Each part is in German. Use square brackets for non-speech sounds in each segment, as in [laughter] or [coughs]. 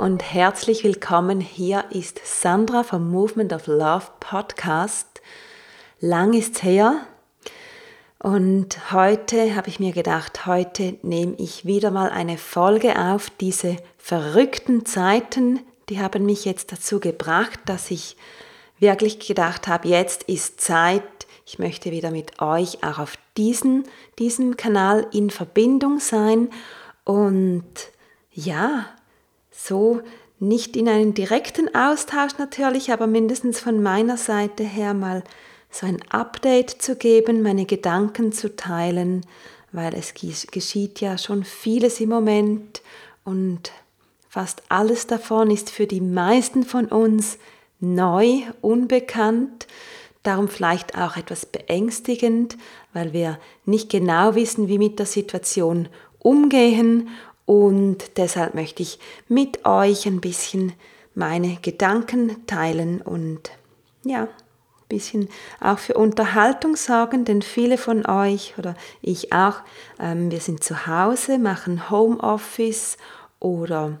Und herzlich willkommen. Hier ist Sandra vom Movement of Love Podcast. Lang ist's her und heute habe ich mir gedacht, heute nehme ich wieder mal eine Folge auf. Diese verrückten Zeiten, die haben mich jetzt dazu gebracht, dass ich wirklich gedacht habe, jetzt ist Zeit. Ich möchte wieder mit euch auch auf diesen, diesem Kanal in Verbindung sein und ja, so nicht in einen direkten Austausch natürlich, aber mindestens von meiner Seite her mal so ein Update zu geben, meine Gedanken zu teilen, weil es geschieht ja schon vieles im Moment und fast alles davon ist für die meisten von uns neu, unbekannt, darum vielleicht auch etwas beängstigend, weil wir nicht genau wissen, wie mit der Situation umgehen und deshalb möchte ich mit euch ein bisschen meine Gedanken teilen und ja, ein bisschen auch für Unterhaltung sorgen, denn viele von euch oder ich auch, ähm, wir sind zu Hause, machen Homeoffice oder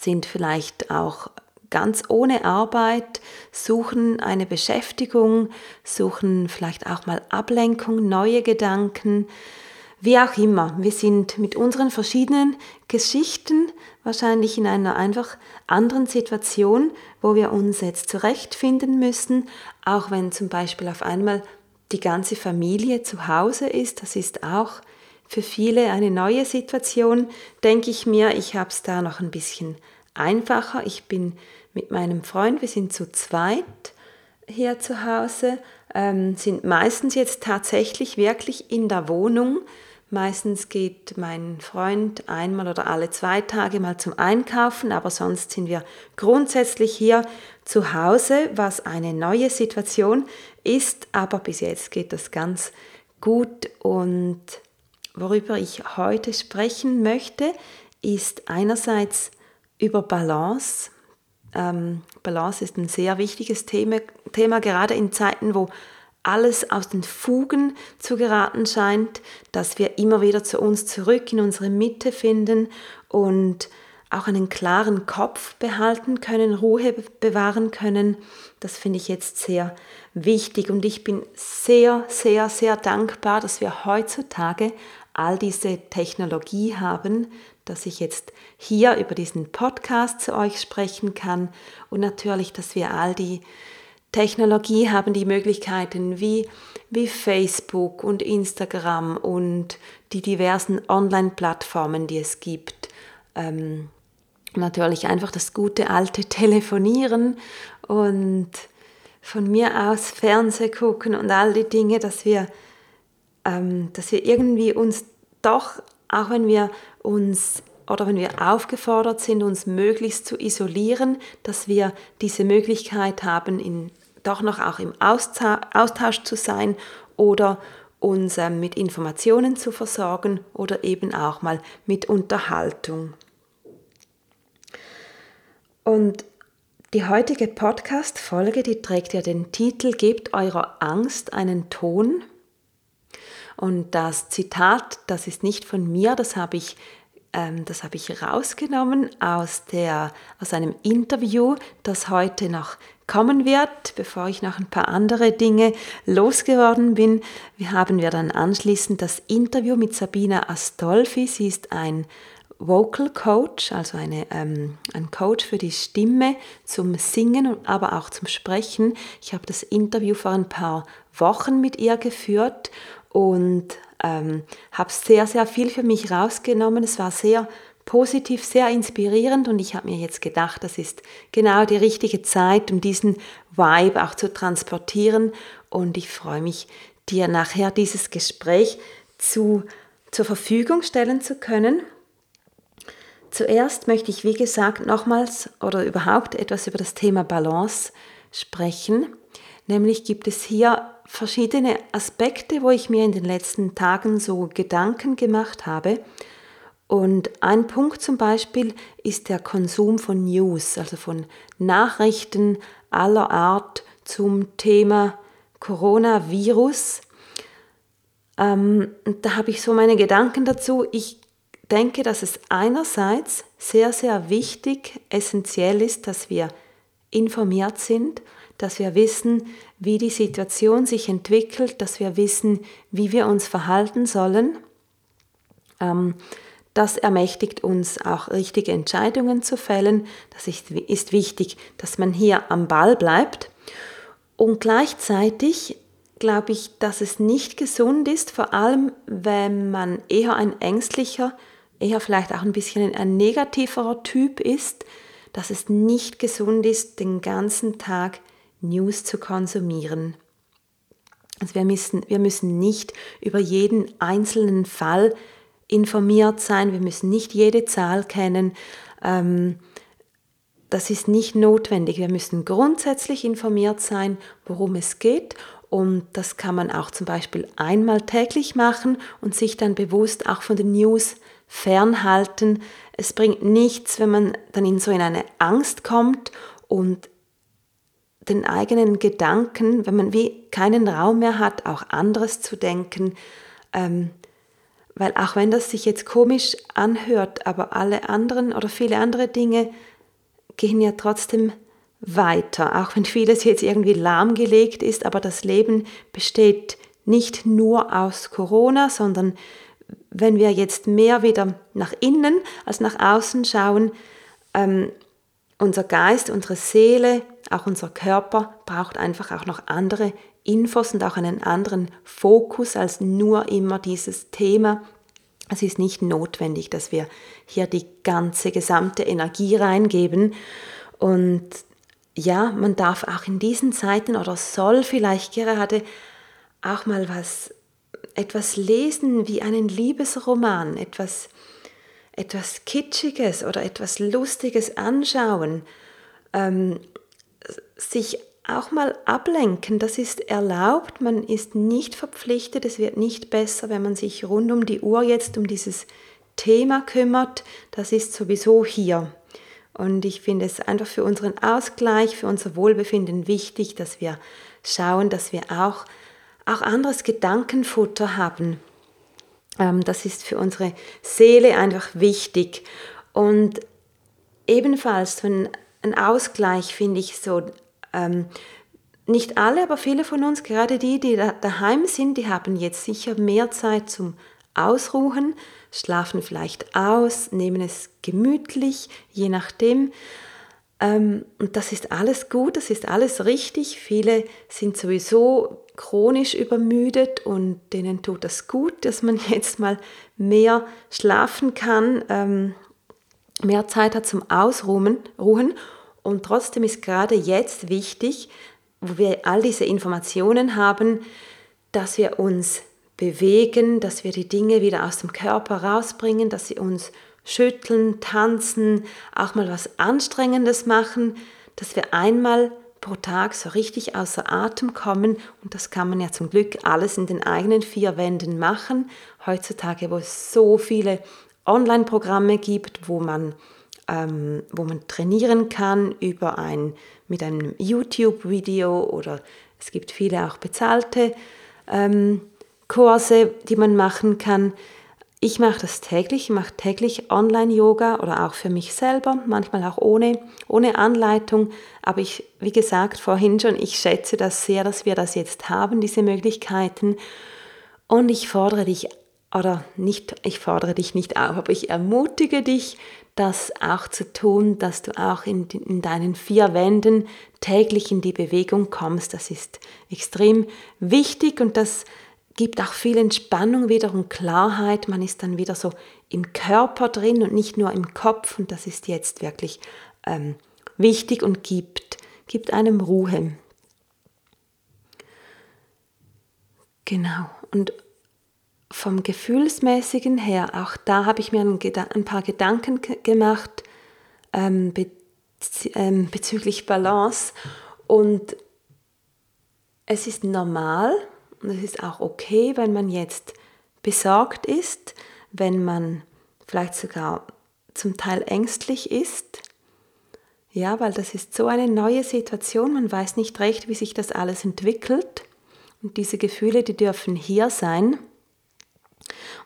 sind vielleicht auch ganz ohne Arbeit, suchen eine Beschäftigung, suchen vielleicht auch mal Ablenkung, neue Gedanken, wie auch immer, wir sind mit unseren verschiedenen Geschichten wahrscheinlich in einer einfach anderen Situation, wo wir uns jetzt zurechtfinden müssen, auch wenn zum Beispiel auf einmal die ganze Familie zu Hause ist. Das ist auch für viele eine neue Situation, denke ich mir. Ich habe es da noch ein bisschen einfacher. Ich bin mit meinem Freund, wir sind zu zweit hier zu Hause, ähm, sind meistens jetzt tatsächlich wirklich in der Wohnung Meistens geht mein Freund einmal oder alle zwei Tage mal zum Einkaufen, aber sonst sind wir grundsätzlich hier zu Hause, was eine neue Situation ist, aber bis jetzt geht das ganz gut und worüber ich heute sprechen möchte, ist einerseits über Balance. Ähm, Balance ist ein sehr wichtiges Thema, Thema, gerade in Zeiten, wo alles aus den Fugen zu geraten scheint, dass wir immer wieder zu uns zurück in unsere Mitte finden und auch einen klaren Kopf behalten können, Ruhe bewahren können. Das finde ich jetzt sehr wichtig und ich bin sehr, sehr, sehr dankbar, dass wir heutzutage all diese Technologie haben, dass ich jetzt hier über diesen Podcast zu euch sprechen kann und natürlich, dass wir all die Technologie haben die Möglichkeiten wie, wie Facebook und Instagram und die diversen Online-Plattformen, die es gibt. Ähm, natürlich einfach das gute alte [laughs] Telefonieren und von mir aus Fernseh gucken und all die Dinge, dass wir, ähm, dass wir irgendwie uns doch, auch wenn wir uns oder wenn wir aufgefordert sind, uns möglichst zu isolieren, dass wir diese Möglichkeit haben, in doch noch auch im Austausch zu sein oder uns ähm, mit Informationen zu versorgen oder eben auch mal mit Unterhaltung. Und die heutige Podcast-Folge, die trägt ja den Titel Gebt eurer Angst einen Ton. Und das Zitat, das ist nicht von mir, das habe ich, ähm, das habe ich rausgenommen aus, der, aus einem Interview, das heute noch kommen wird, bevor ich noch ein paar andere Dinge losgeworden bin. Haben wir dann anschließend das Interview mit Sabina Astolfi. Sie ist ein Vocal Coach, also eine, ähm, ein Coach für die Stimme zum Singen, aber auch zum Sprechen. Ich habe das Interview vor ein paar Wochen mit ihr geführt und ähm, habe sehr, sehr viel für mich rausgenommen. Es war sehr positiv, sehr inspirierend und ich habe mir jetzt gedacht, das ist genau die richtige Zeit, um diesen Vibe auch zu transportieren und ich freue mich, dir nachher dieses Gespräch zu, zur Verfügung stellen zu können. Zuerst möchte ich, wie gesagt, nochmals oder überhaupt etwas über das Thema Balance sprechen. Nämlich gibt es hier verschiedene Aspekte, wo ich mir in den letzten Tagen so Gedanken gemacht habe und ein Punkt zum Beispiel ist der Konsum von News, also von Nachrichten aller Art zum Thema Coronavirus. Ähm, da habe ich so meine Gedanken dazu. Ich denke, dass es einerseits sehr, sehr wichtig, essentiell ist, dass wir informiert sind, dass wir wissen, wie die Situation sich entwickelt, dass wir wissen, wie wir uns verhalten sollen. Ähm, das ermächtigt uns auch richtige Entscheidungen zu fällen. Das ist, ist wichtig, dass man hier am Ball bleibt. Und gleichzeitig glaube ich, dass es nicht gesund ist, vor allem wenn man eher ein ängstlicher, eher vielleicht auch ein bisschen ein negativerer Typ ist, dass es nicht gesund ist, den ganzen Tag News zu konsumieren. Also wir müssen, wir müssen nicht über jeden einzelnen Fall informiert sein, wir müssen nicht jede Zahl kennen. Ähm, das ist nicht notwendig. Wir müssen grundsätzlich informiert sein, worum es geht. Und das kann man auch zum Beispiel einmal täglich machen und sich dann bewusst auch von den News fernhalten. Es bringt nichts, wenn man dann in so in eine Angst kommt und den eigenen Gedanken, wenn man wie keinen Raum mehr hat, auch anderes zu denken, ähm, weil auch wenn das sich jetzt komisch anhört, aber alle anderen oder viele andere Dinge gehen ja trotzdem weiter, auch wenn vieles jetzt irgendwie lahmgelegt ist, aber das Leben besteht nicht nur aus Corona, sondern wenn wir jetzt mehr wieder nach innen als nach außen schauen, ähm, unser Geist, unsere Seele, auch unser Körper braucht einfach auch noch andere Infos und auch einen anderen Fokus als nur immer dieses Thema. Es ist nicht notwendig, dass wir hier die ganze gesamte Energie reingeben. Und ja, man darf auch in diesen Zeiten oder soll vielleicht gerade auch mal was, etwas lesen wie einen Liebesroman, etwas, etwas Kitschiges oder etwas Lustiges anschauen, ähm, sich auch mal ablenken, das ist erlaubt, man ist nicht verpflichtet, es wird nicht besser, wenn man sich rund um die Uhr jetzt um dieses Thema kümmert, das ist sowieso hier. Und ich finde es einfach für unseren Ausgleich, für unser Wohlbefinden wichtig, dass wir schauen, dass wir auch, auch anderes Gedankenfutter haben. Ähm, das ist für unsere Seele einfach wichtig. Und ebenfalls ein, ein Ausgleich finde ich so, ähm, nicht alle, aber viele von uns, gerade die, die da, daheim sind, die haben jetzt sicher mehr Zeit zum Ausruhen, schlafen vielleicht aus, nehmen es gemütlich, je nachdem. Ähm, und das ist alles gut, das ist alles richtig. Viele sind sowieso chronisch übermüdet und denen tut das gut, dass man [laughs] jetzt mal mehr schlafen kann, ähm, mehr Zeit hat zum Ausruhen. Ruhen. Und trotzdem ist gerade jetzt wichtig, wo wir all diese Informationen haben, dass wir uns bewegen, dass wir die Dinge wieder aus dem Körper rausbringen, dass sie uns schütteln, tanzen, auch mal was Anstrengendes machen, dass wir einmal pro Tag so richtig außer Atem kommen und das kann man ja zum Glück alles in den eigenen vier Wänden machen. Heutzutage, wo es so viele Online-Programme gibt, wo man, ähm, wo man trainieren kann über ein, mit einem YouTube-Video oder es gibt viele auch bezahlte ähm, Kurse, die man machen kann. Ich mache das täglich, ich mache täglich Online-Yoga oder auch für mich selber, manchmal auch ohne, ohne Anleitung. Aber ich, wie gesagt, vorhin schon, ich schätze das sehr, dass wir das jetzt haben, diese Möglichkeiten. Und ich fordere dich, oder nicht, ich fordere dich nicht auf, aber ich ermutige dich, das auch zu tun, dass du auch in, in deinen vier Wänden täglich in die Bewegung kommst. Das ist extrem wichtig und das gibt auch viel Entspannung wieder und Klarheit. Man ist dann wieder so im Körper drin und nicht nur im Kopf. Und das ist jetzt wirklich ähm, wichtig und gibt, gibt einem Ruhe. Genau. Und vom Gefühlsmäßigen her, auch da habe ich mir ein, ein paar Gedanken gemacht ähm, bez ähm, bezüglich Balance. Und es ist normal, und es ist auch okay, wenn man jetzt besorgt ist, wenn man vielleicht sogar zum Teil ängstlich ist. Ja, weil das ist so eine neue Situation, man weiß nicht recht, wie sich das alles entwickelt. Und diese Gefühle, die dürfen hier sein.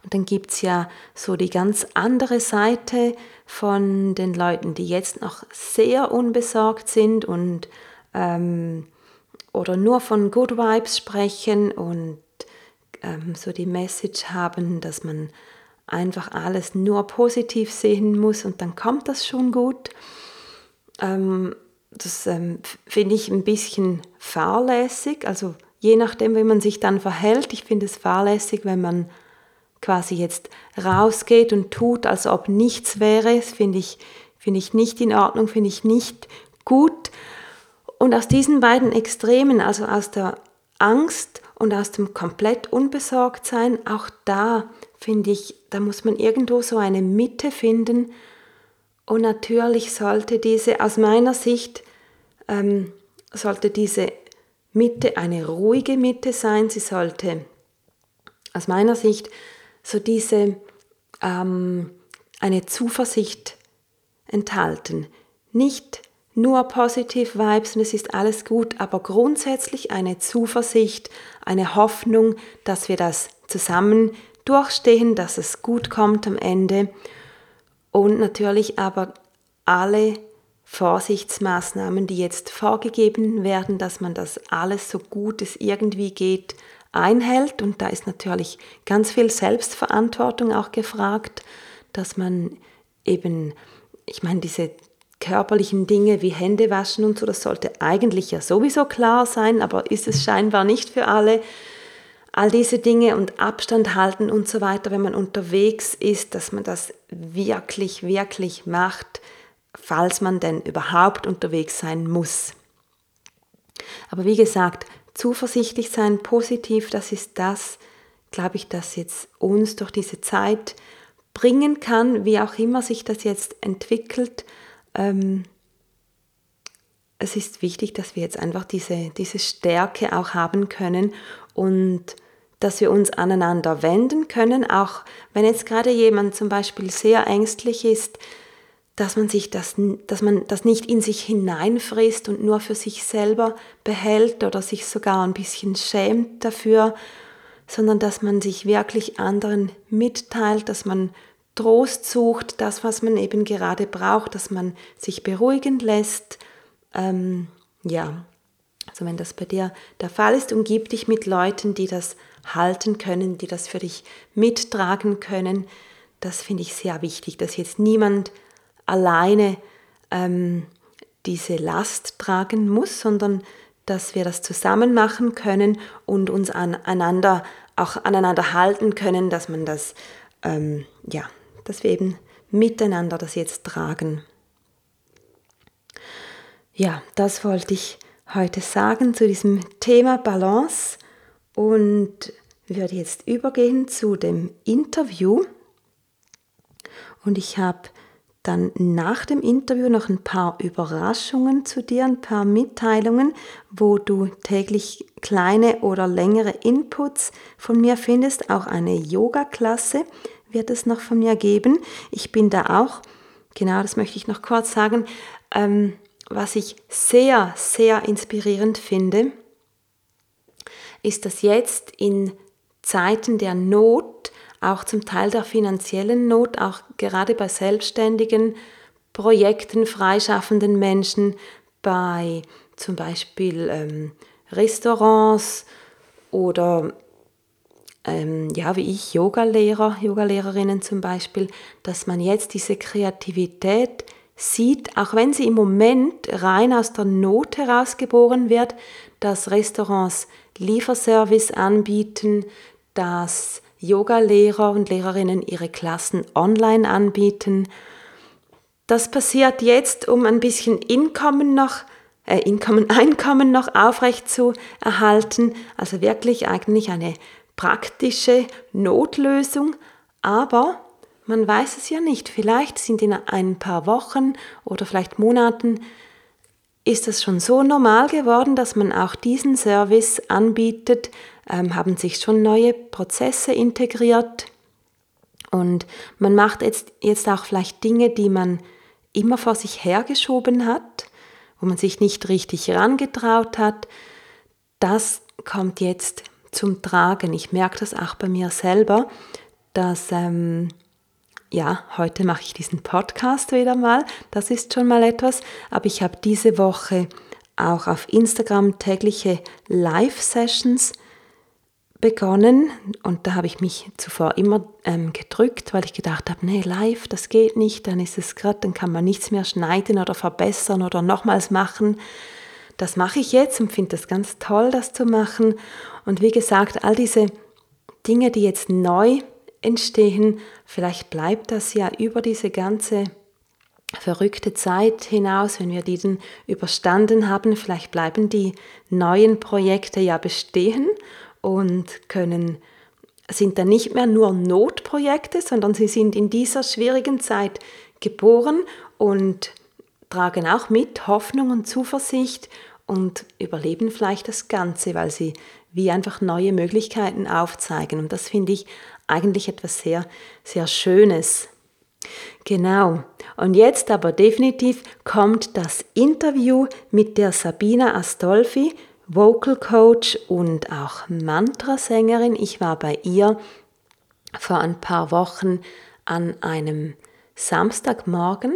Und dann gibt es ja so die ganz andere Seite von den Leuten, die jetzt noch sehr unbesorgt sind und ähm, oder nur von Good Vibes sprechen und ähm, so die Message haben, dass man einfach alles nur positiv sehen muss und dann kommt das schon gut. Ähm, das ähm, finde ich ein bisschen fahrlässig, also je nachdem, wie man sich dann verhält. Ich finde es fahrlässig, wenn man quasi jetzt rausgeht und tut, als ob nichts wäre. Finde ich, find ich nicht in Ordnung, finde ich nicht gut. Und aus diesen beiden Extremen, also aus der Angst und aus dem komplett Unbesorgtsein, auch da finde ich, da muss man irgendwo so eine Mitte finden. Und natürlich sollte diese, aus meiner Sicht, ähm, sollte diese Mitte eine ruhige Mitte sein. Sie sollte aus meiner Sicht so diese ähm, eine Zuversicht enthalten. Nicht nur positiv Vibes und es ist alles gut, aber grundsätzlich eine Zuversicht, eine Hoffnung, dass wir das zusammen durchstehen, dass es gut kommt am Ende und natürlich aber alle Vorsichtsmaßnahmen, die jetzt vorgegeben werden, dass man das alles so gut es irgendwie geht einhält. Und da ist natürlich ganz viel Selbstverantwortung auch gefragt, dass man eben, ich meine, diese körperlichen Dinge wie Hände waschen und so, das sollte eigentlich ja sowieso klar sein, aber ist es scheinbar nicht für alle. All diese Dinge und Abstand halten und so weiter, wenn man unterwegs ist, dass man das wirklich, wirklich macht, falls man denn überhaupt unterwegs sein muss. Aber wie gesagt, zuversichtlich sein, positiv, das ist das, glaube ich, das jetzt uns durch diese Zeit bringen kann, wie auch immer sich das jetzt entwickelt. Ähm, es ist wichtig, dass wir jetzt einfach diese, diese Stärke auch haben können und dass wir uns aneinander wenden können, auch wenn jetzt gerade jemand zum Beispiel sehr ängstlich ist, dass man sich das, dass man das nicht in sich hineinfrisst und nur für sich selber behält oder sich sogar ein bisschen schämt dafür, sondern dass man sich wirklich anderen mitteilt, dass man Trost sucht, das, was man eben gerade braucht, dass man sich beruhigen lässt. Ähm, ja, also wenn das bei dir der Fall ist, umgib dich mit Leuten, die das halten können, die das für dich mittragen können. Das finde ich sehr wichtig, dass jetzt niemand alleine ähm, diese Last tragen muss, sondern dass wir das zusammen machen können und uns aneinander auch aneinander halten können, dass man das, ähm, ja, dass wir eben miteinander das jetzt tragen. Ja, das wollte ich heute sagen zu diesem Thema Balance und würde jetzt übergehen zu dem Interview. Und ich habe dann nach dem Interview noch ein paar Überraschungen zu dir, ein paar Mitteilungen, wo du täglich kleine oder längere Inputs von mir findest. Auch eine Yoga-Klasse wird es noch von mir geben. Ich bin da auch, genau das möchte ich noch kurz sagen, ähm, was ich sehr, sehr inspirierend finde, ist, dass jetzt in Zeiten der Not auch zum Teil der finanziellen Not, auch gerade bei selbstständigen Projekten, freischaffenden Menschen, bei zum Beispiel ähm, Restaurants oder ähm, ja, wie ich, Yogalehrer, Yogalehrerinnen zum Beispiel, dass man jetzt diese Kreativität sieht, auch wenn sie im Moment rein aus der Not herausgeboren wird, dass Restaurants Lieferservice anbieten, dass Yoga-Lehrer und Lehrerinnen ihre Klassen online anbieten. Das passiert jetzt, um ein bisschen [laughs] Einkommen noch, äh, Einkommen, Einkommen noch aufrecht zu erhalten. Also wirklich eigentlich eine praktische Notlösung. Aber man weiß es ja nicht. Vielleicht sind in ein paar Wochen oder vielleicht Monaten ist es schon so normal geworden, dass man auch diesen Service anbietet, haben sich schon neue Prozesse integriert und man macht jetzt, jetzt auch vielleicht Dinge, die man immer vor sich hergeschoben hat, wo man sich nicht richtig herangetraut hat. Das kommt jetzt zum Tragen. Ich merke das auch bei mir selber, dass, ähm, ja, heute mache ich diesen Podcast wieder mal. Das ist schon mal etwas. Aber ich habe diese Woche auch auf Instagram tägliche Live-Sessions begonnen und da habe ich mich zuvor immer ähm, gedrückt, weil ich gedacht habe, nee, live, das geht nicht, dann ist es gerade, dann kann man nichts mehr schneiden oder verbessern oder nochmals machen. Das mache ich jetzt und finde das ganz toll, das zu machen. Und wie gesagt, all diese Dinge, die jetzt neu entstehen, vielleicht bleibt das ja über diese ganze verrückte Zeit hinaus, wenn wir diesen überstanden haben, vielleicht bleiben die neuen Projekte ja bestehen und können sind dann nicht mehr nur Notprojekte, sondern sie sind in dieser schwierigen Zeit geboren und tragen auch mit Hoffnung und Zuversicht und überleben vielleicht das Ganze, weil sie wie einfach neue Möglichkeiten aufzeigen. Und das finde ich eigentlich etwas sehr, sehr Schönes. Genau. Und jetzt aber definitiv kommt das Interview mit der Sabina Astolfi, Vocal Coach und auch Mantrasängerin. Ich war bei ihr vor ein paar Wochen an einem Samstagmorgen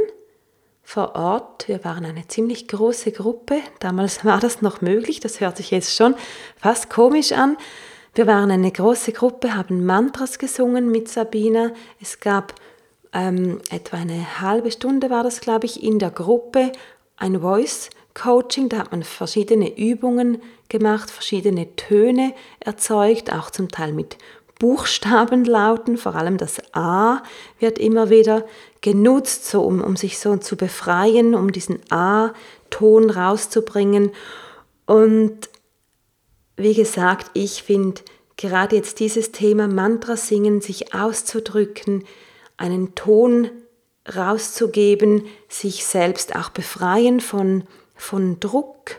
vor Ort. Wir waren eine ziemlich große Gruppe. Damals war das noch möglich. Das hört sich jetzt schon fast komisch an. Wir waren eine große Gruppe, haben Mantras gesungen mit Sabina. Es gab ähm, etwa eine halbe Stunde war das, glaube ich, in der Gruppe ein Voice Coaching. Da hat man verschiedene Übungen gemacht, verschiedene Töne erzeugt, auch zum Teil mit Buchstabenlauten, vor allem das A wird immer wieder genutzt, so um, um sich so zu befreien, um diesen A-Ton rauszubringen. Und wie gesagt, ich finde gerade jetzt dieses Thema Mantra singen, sich auszudrücken, einen Ton rauszugeben, sich selbst auch befreien von, von Druck,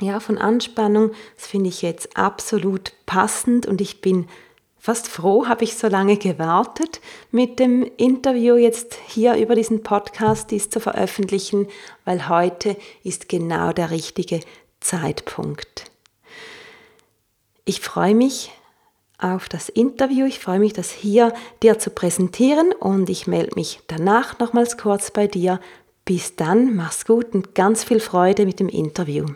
ja, von Anspannung, das finde ich jetzt absolut passend und ich bin fast froh, habe ich so lange gewartet mit dem Interview jetzt hier über diesen Podcast, dies zu veröffentlichen, weil heute ist genau der richtige Zeitpunkt. Ich freue mich auf das Interview. Ich freue mich, das hier dir zu präsentieren und ich melde mich danach nochmals kurz bei dir. Bis dann, mach's gut und ganz viel Freude mit dem Interview.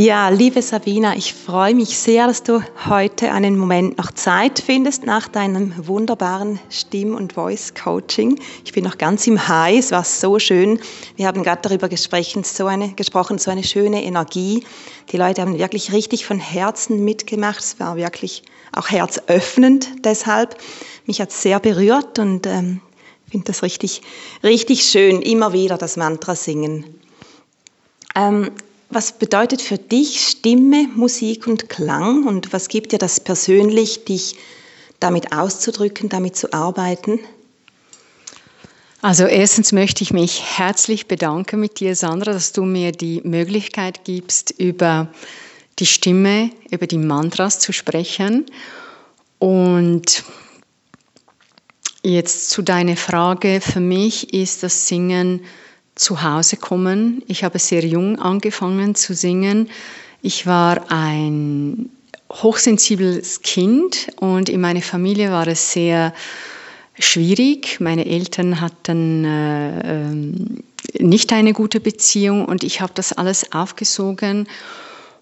Ja, liebe Sabina, ich freue mich sehr, dass du heute einen Moment noch Zeit findest nach deinem wunderbaren Stimm- und Voice-Coaching. Ich bin noch ganz im High, es war so schön. Wir haben gerade darüber gesprochen so, eine, gesprochen, so eine schöne Energie. Die Leute haben wirklich richtig von Herzen mitgemacht. Es war wirklich auch herzöffnend deshalb. Mich hat es sehr berührt und ähm, finde das richtig, richtig schön, immer wieder das Mantra singen. Ähm, was bedeutet für dich Stimme, Musik und Klang und was gibt dir das persönlich, dich damit auszudrücken, damit zu arbeiten? Also erstens möchte ich mich herzlich bedanken mit dir, Sandra, dass du mir die Möglichkeit gibst, über die Stimme, über die Mantras zu sprechen. Und jetzt zu deiner Frage, für mich ist das Singen zu Hause kommen. Ich habe sehr jung angefangen zu singen. Ich war ein hochsensibles Kind und in meiner Familie war es sehr schwierig. Meine Eltern hatten äh, ähm, nicht eine gute Beziehung und ich habe das alles aufgesogen.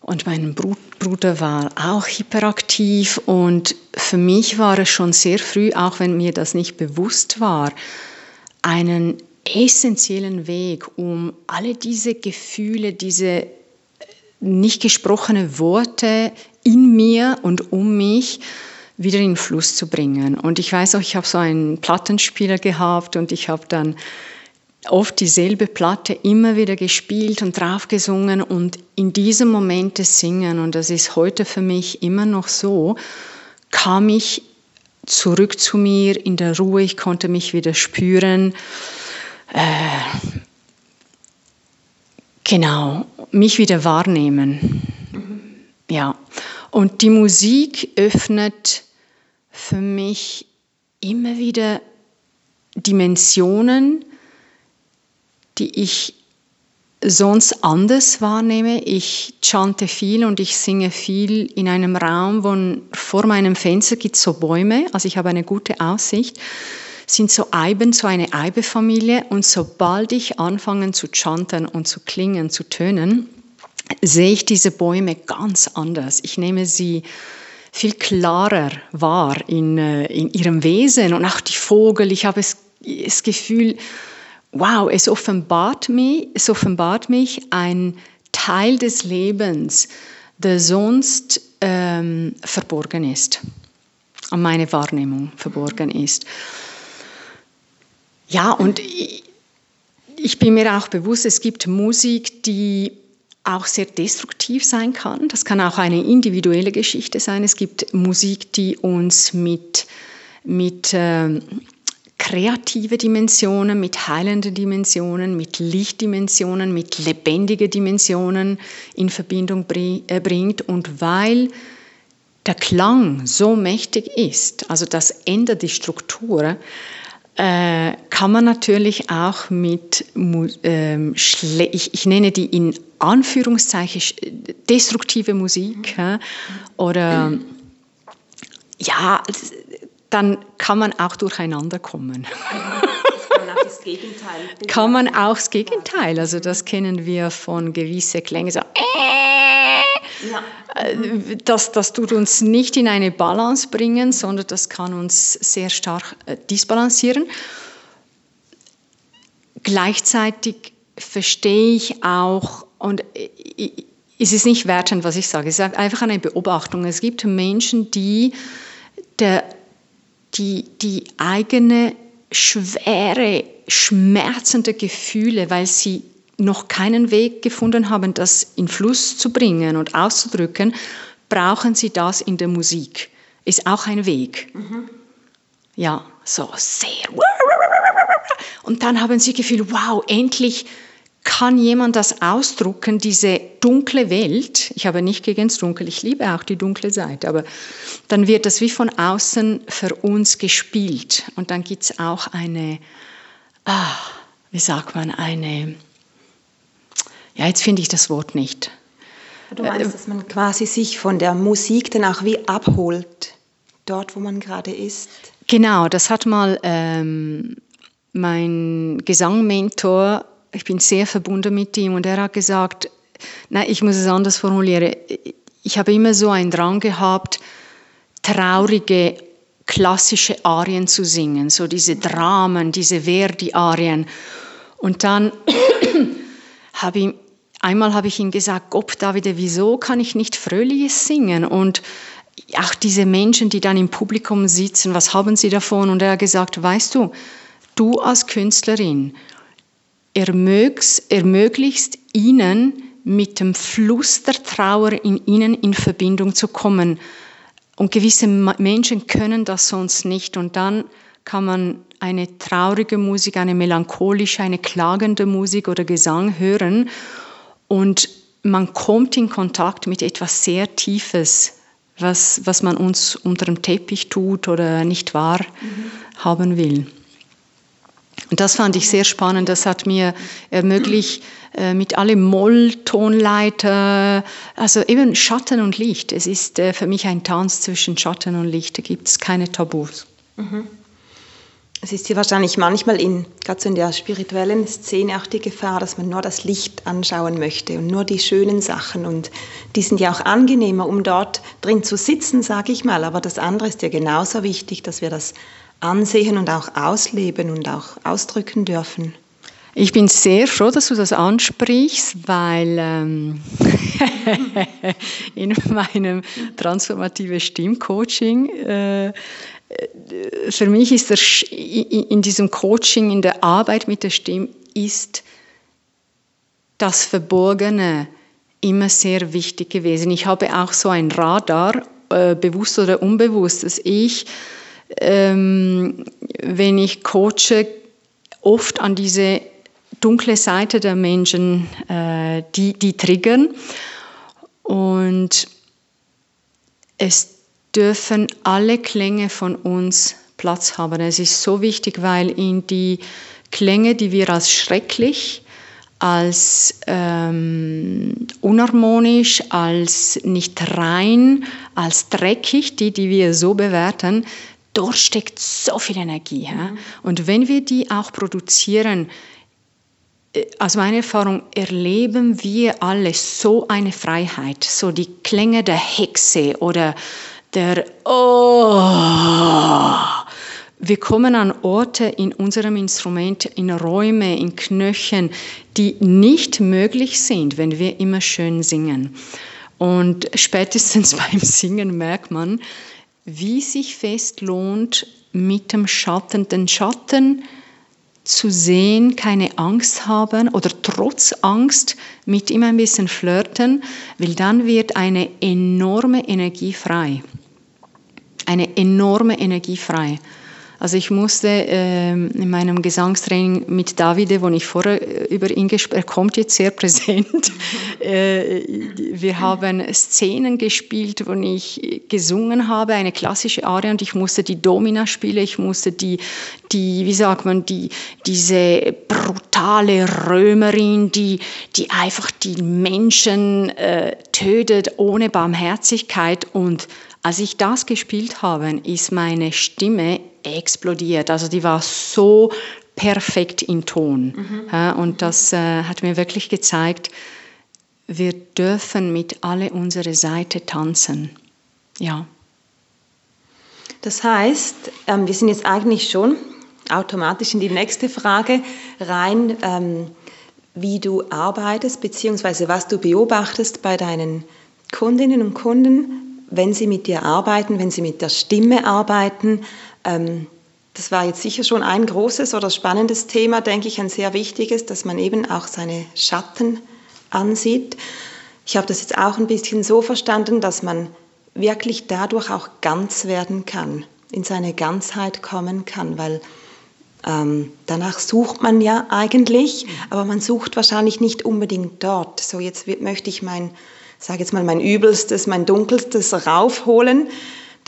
Und mein Bruder war auch hyperaktiv und für mich war es schon sehr früh, auch wenn mir das nicht bewusst war, einen essentiellen Weg, um alle diese Gefühle, diese äh, nicht gesprochenen Worte in mir und um mich wieder in Fluss zu bringen. Und ich weiß auch, ich habe so einen Plattenspieler gehabt und ich habe dann oft dieselbe Platte immer wieder gespielt und draufgesungen und in diesem Moment des Singen, und das ist heute für mich immer noch so, kam ich zurück zu mir in der Ruhe, ich konnte mich wieder spüren. Äh, genau, mich wieder wahrnehmen. Ja, und die Musik öffnet für mich immer wieder Dimensionen, die ich sonst anders wahrnehme. Ich chante viel und ich singe viel in einem Raum, wo vor meinem Fenster gibt es so Bäume, also ich habe eine gute Aussicht, sind so Eiben, so eine Eibefamilie und sobald ich anfange zu chanten und zu klingen, zu tönen, sehe ich diese Bäume ganz anders. Ich nehme sie viel klarer wahr in, äh, in ihrem Wesen und auch die Vogel. Ich habe das Gefühl, wow, es offenbart mich, es offenbart mich ein Teil des Lebens, der sonst ähm, verborgen ist, an meine Wahrnehmung verborgen ist. Ja, und ich, ich bin mir auch bewusst, es gibt Musik, die auch sehr destruktiv sein kann. Das kann auch eine individuelle Geschichte sein. Es gibt Musik, die uns mit, mit äh, kreative Dimensionen, mit heilenden Dimensionen, mit Lichtdimensionen, mit lebendigen Dimensionen in Verbindung äh, bringt. Und weil der Klang so mächtig ist, also das ändert die Struktur, äh, kann man natürlich auch mit, ähm, ich, ich, nenne die in Anführungszeichen destruktive Musik äh, oder ja, dann kann man auch durcheinander kommen. [laughs] [laughs] kann man auch das Gegenteil. Also das kennen wir von gewissen Klängen. So, ja. Äh, das, das tut uns nicht in eine Balance bringen, sondern das kann uns sehr stark äh, disbalancieren. Gleichzeitig verstehe ich auch, und es ist nicht wertend, was ich sage, es ist einfach eine Beobachtung. Es gibt Menschen, die der, die, die eigene schwere, schmerzende Gefühle, weil sie noch keinen Weg gefunden haben, das in Fluss zu bringen und auszudrücken, brauchen sie das in der Musik. Ist auch ein Weg. Mhm. Ja, so sehr. Und dann haben sie Gefühl, wow, endlich kann jemand das ausdrucken, diese dunkle Welt. Ich habe nicht gegen das Dunkel, ich liebe auch die dunkle Seite, aber dann wird das wie von außen für uns gespielt. Und dann gibt es auch eine, ah, wie sagt man, eine ja, jetzt finde ich das Wort nicht. Du meinst, dass man quasi sich von der Musik dann auch wie abholt, dort, wo man gerade ist? Genau, das hat mal ähm, mein Gesangmentor, ich bin sehr verbunden mit ihm, und er hat gesagt, nein, ich muss es anders formulieren, ich habe immer so einen Drang gehabt, traurige, klassische Arien zu singen, so diese Dramen, diese Verdi-Arien. Und dann [coughs] habe ich Einmal habe ich ihm gesagt, Gott, David, wieso kann ich nicht Fröhliches singen? Und auch diese Menschen, die dann im Publikum sitzen, was haben sie davon? Und er hat gesagt, weißt du, du als Künstlerin ermöglichst ihnen mit dem Fluss der Trauer in ihnen in Verbindung zu kommen. Und gewisse Menschen können das sonst nicht. Und dann kann man eine traurige Musik, eine melancholische, eine klagende Musik oder Gesang hören und man kommt in Kontakt mit etwas sehr Tiefes, was, was man uns unter dem Teppich tut oder nicht wahr mhm. haben will. Und das fand ich sehr spannend. Das hat mir ermöglicht, äh, mit allem Molltonleiter, also eben Schatten und Licht. Es ist äh, für mich ein Tanz zwischen Schatten und Licht. Da gibt es keine Tabus. Mhm. Es ist hier wahrscheinlich manchmal in, gerade so in der spirituellen Szene auch die Gefahr, dass man nur das Licht anschauen möchte und nur die schönen Sachen. Und die sind ja auch angenehmer, um dort drin zu sitzen, sage ich mal. Aber das andere ist ja genauso wichtig, dass wir das ansehen und auch ausleben und auch ausdrücken dürfen. Ich bin sehr froh, dass du das ansprichst, weil ähm, [laughs] in meinem transformativen Stimmcoaching äh, für mich ist der, in diesem Coaching, in der Arbeit mit der Stimme, ist das Verborgene immer sehr wichtig gewesen. Ich habe auch so ein Radar, äh, bewusst oder unbewusst, dass ich, ähm, wenn ich coache, oft an diese dunkle Seite der Menschen, äh, die, die triggern. Und es dürfen alle Klänge von uns Platz haben. Es ist so wichtig, weil in die Klänge, die wir als schrecklich, als ähm, unharmonisch, als nicht rein, als dreckig, die, die wir so bewerten, dort steckt so viel Energie. Ja? Mhm. Und wenn wir die auch produzieren, äh, aus meiner Erfahrung erleben wir alle so eine Freiheit, so die Klänge der Hexe oder der Oh. Wir kommen an Orte in unserem Instrument, in Räume, in Knöchen, die nicht möglich sind, wenn wir immer schön singen. Und spätestens [laughs] beim Singen merkt man, wie sich fest lohnt, mit dem Schatten, den Schatten zu sehen, keine Angst haben oder trotz Angst mit ihm ein bisschen flirten, weil dann wird eine enorme Energie frei. Eine enorme Energie frei. Also ich musste äh, in meinem Gesangstraining mit Davide, wo ich vorher äh, über ihn gesprochen er kommt jetzt sehr präsent. [laughs] äh, wir haben Szenen gespielt, wo ich gesungen habe, eine klassische Aria und ich musste die Domina spielen, ich musste die, die wie sagt man, die, diese brutale Römerin, die, die einfach die Menschen äh, tötet ohne Barmherzigkeit und als ich das gespielt habe, ist meine Stimme explodiert. Also die war so perfekt in Ton. Mhm. und das äh, hat mir wirklich gezeigt, wir dürfen mit alle unsere Seite tanzen. Ja. Das heißt, ähm, wir sind jetzt eigentlich schon automatisch in die nächste Frage rein, ähm, wie du arbeitest, beziehungsweise was du beobachtest bei deinen Kundinnen und Kunden, wenn sie mit dir arbeiten, wenn sie mit der Stimme arbeiten. Ähm, das war jetzt sicher schon ein großes oder spannendes Thema, denke ich, ein sehr wichtiges, dass man eben auch seine Schatten ansieht. Ich habe das jetzt auch ein bisschen so verstanden, dass man wirklich dadurch auch ganz werden kann, in seine Ganzheit kommen kann, weil ähm, danach sucht man ja eigentlich, aber man sucht wahrscheinlich nicht unbedingt dort. So jetzt möchte ich mein sage jetzt mal, mein Übelstes, mein Dunkelstes raufholen.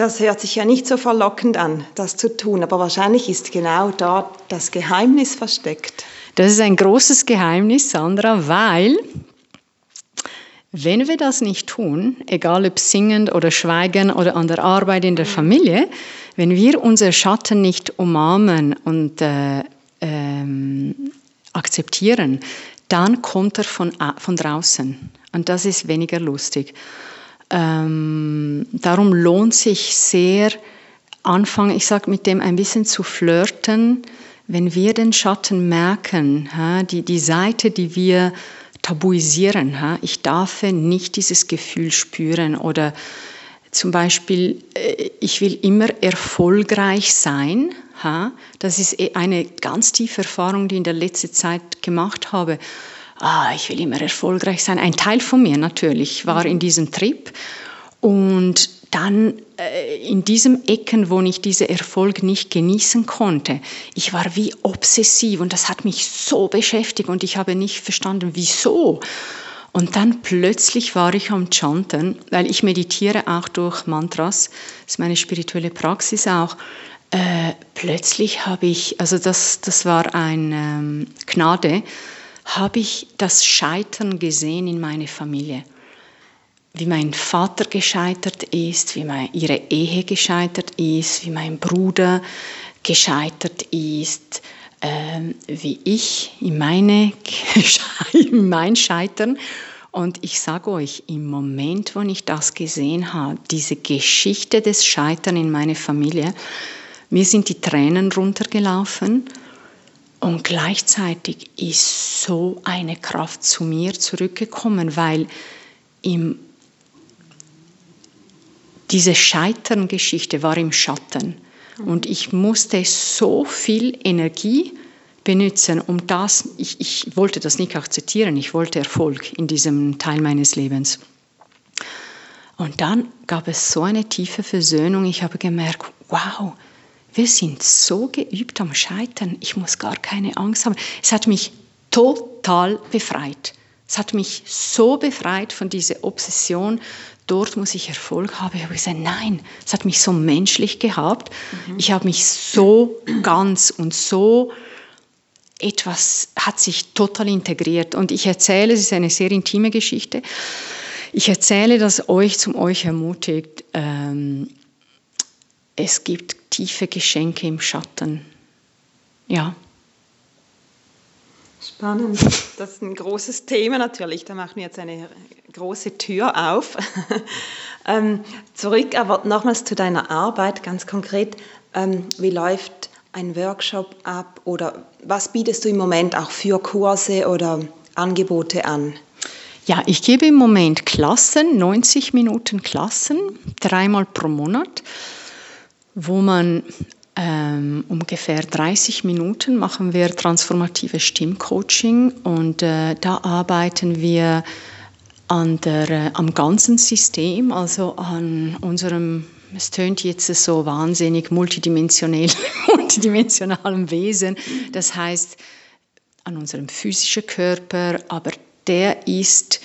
Das hört sich ja nicht so verlockend an, das zu tun, aber wahrscheinlich ist genau dort das Geheimnis versteckt. Das ist ein großes Geheimnis, Sandra, weil wenn wir das nicht tun, egal ob singend oder schweigen oder an der Arbeit in der Familie, wenn wir unsere Schatten nicht umarmen und äh, ähm, akzeptieren, dann kommt er von, von draußen. Und das ist weniger lustig. Ähm, darum lohnt sich sehr, anfangen, ich sage mit dem ein bisschen zu flirten, wenn wir den Schatten merken, ha, die, die Seite, die wir tabuisieren. Ha, ich darf nicht dieses Gefühl spüren oder zum Beispiel, äh, ich will immer erfolgreich sein. Das ist eh eine ganz tiefe Erfahrung, die ich in der letzten Zeit gemacht habe ah, ich will immer erfolgreich sein. Ein Teil von mir natürlich war in diesem Trip. Und dann äh, in diesem Ecken, wo ich diesen Erfolg nicht genießen konnte, ich war wie obsessiv und das hat mich so beschäftigt und ich habe nicht verstanden, wieso. Und dann plötzlich war ich am Chanten, weil ich meditiere auch durch Mantras, das ist meine spirituelle Praxis auch. Äh, plötzlich habe ich, also das, das war eine ähm, Gnade, habe ich das Scheitern gesehen in meiner Familie. Wie mein Vater gescheitert ist, wie meine, ihre Ehe gescheitert ist, wie mein Bruder gescheitert ist, ähm, wie ich in, meine, [laughs] in mein Scheitern. Und ich sage euch, im Moment, wo ich das gesehen habe, diese Geschichte des Scheitern in meiner Familie, mir sind die Tränen runtergelaufen und gleichzeitig ist so eine Kraft zu mir zurückgekommen, weil im, diese Scheiterngeschichte war im Schatten. Und ich musste so viel Energie benutzen, um das, ich, ich wollte das nicht akzeptieren, ich wollte Erfolg in diesem Teil meines Lebens. Und dann gab es so eine tiefe Versöhnung. Ich habe gemerkt, wow, wir sind so geübt am Scheitern. Ich muss gar keine Angst haben. Es hat mich total befreit. Es hat mich so befreit von dieser Obsession, dort muss ich Erfolg haben. Ich habe gesagt, nein, es hat mich so menschlich gehabt. Mhm. Ich habe mich so ganz und so etwas hat sich total integriert. Und ich erzähle, es ist eine sehr intime Geschichte. Ich erzähle das euch zum euch ermutigt. Ähm, es gibt tiefe Geschenke im Schatten. Ja. Spannend. Das ist ein großes Thema natürlich. Da machen wir jetzt eine große Tür auf. [laughs] ähm, zurück aber nochmals zu deiner Arbeit, ganz konkret. Ähm, wie läuft ein Workshop ab oder was bietest du im Moment auch für Kurse oder Angebote an? Ja, ich gebe im Moment Klassen, 90 Minuten Klassen, dreimal pro Monat wo man ähm, ungefähr 30 Minuten machen wir transformative Stimmcoaching und äh, da arbeiten wir an der, äh, am ganzen System, also an unserem, es tönt jetzt so wahnsinnig multidimensionell, [laughs] multidimensionalem Wesen, das heißt an unserem physischen Körper, aber der ist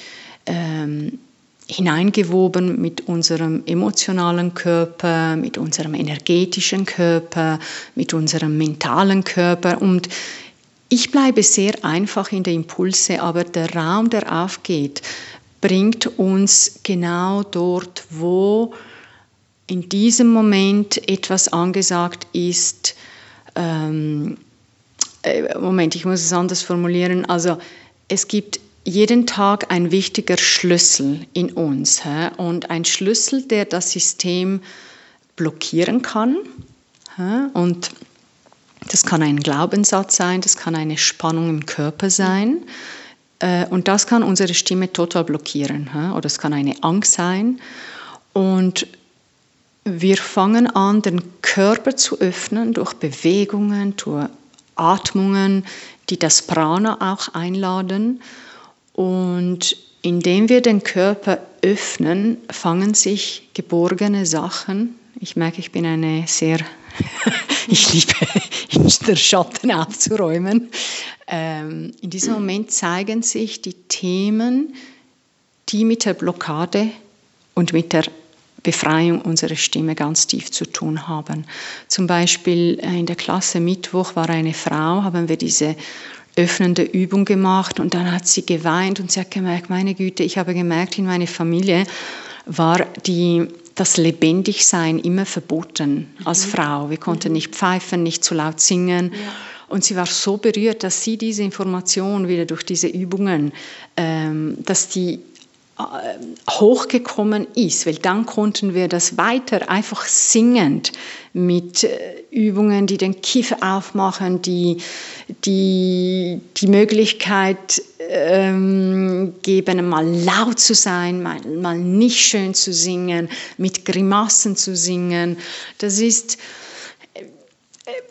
ähm, hineingewoben mit unserem emotionalen Körper, mit unserem energetischen Körper, mit unserem mentalen Körper. Und ich bleibe sehr einfach in den Impulse, aber der Raum, der aufgeht, bringt uns genau dort, wo in diesem Moment etwas angesagt ist. Ähm, äh, Moment, ich muss es anders formulieren. Also es gibt jeden Tag ein wichtiger Schlüssel in uns und ein Schlüssel, der das System blockieren kann. Und das kann ein Glaubenssatz sein, das kann eine Spannung im Körper sein. Äh, und das kann unsere Stimme total blockieren. Oder es kann eine Angst sein. Und wir fangen an, den Körper zu öffnen durch Bewegungen, durch Atmungen, die das Prana auch einladen. Und indem wir den Körper öffnen, fangen sich geborgene Sachen. Ich merke, ich bin eine sehr, [laughs] ich liebe [laughs] der Schatten aufzuräumen. Ähm, in diesem Moment zeigen sich die Themen, die mit der Blockade und mit der Befreiung unserer Stimme ganz tief zu tun haben. Zum Beispiel äh, in der Klasse Mittwoch war eine Frau, haben wir diese öffnende Übung gemacht und dann hat sie geweint und sie hat gemerkt, meine Güte, ich habe gemerkt, in meiner Familie war die, das Lebendigsein immer verboten als mhm. Frau. Wir konnten mhm. nicht pfeifen, nicht zu laut singen. Ja. Und sie war so berührt, dass sie diese Information wieder durch diese Übungen, ähm, dass die hochgekommen ist, weil dann konnten wir das weiter einfach singend mit äh, Übungen, die den Kiefer aufmachen, die die, die Möglichkeit ähm, geben, mal laut zu sein, mal, mal nicht schön zu singen, mit Grimassen zu singen. Das ist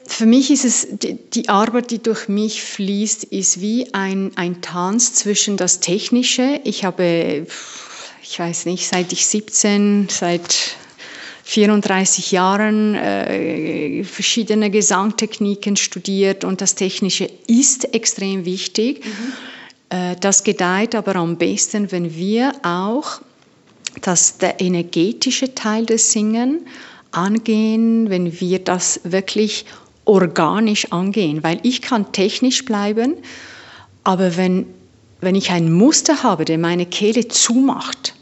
für mich ist es, die Arbeit, die durch mich fließt, ist wie ein, ein Tanz zwischen das Technische. Ich habe, ich weiß nicht, seit ich 17, seit 34 Jahren äh, verschiedene Gesangtechniken studiert und das Technische ist extrem wichtig. Mhm. Äh, das gedeiht aber am besten, wenn wir auch das, der energetische Teil des Singen angehen, wenn wir das wirklich organisch angehen, weil ich kann technisch bleiben, aber wenn, wenn ich ein Muster habe, der meine Kehle zumacht,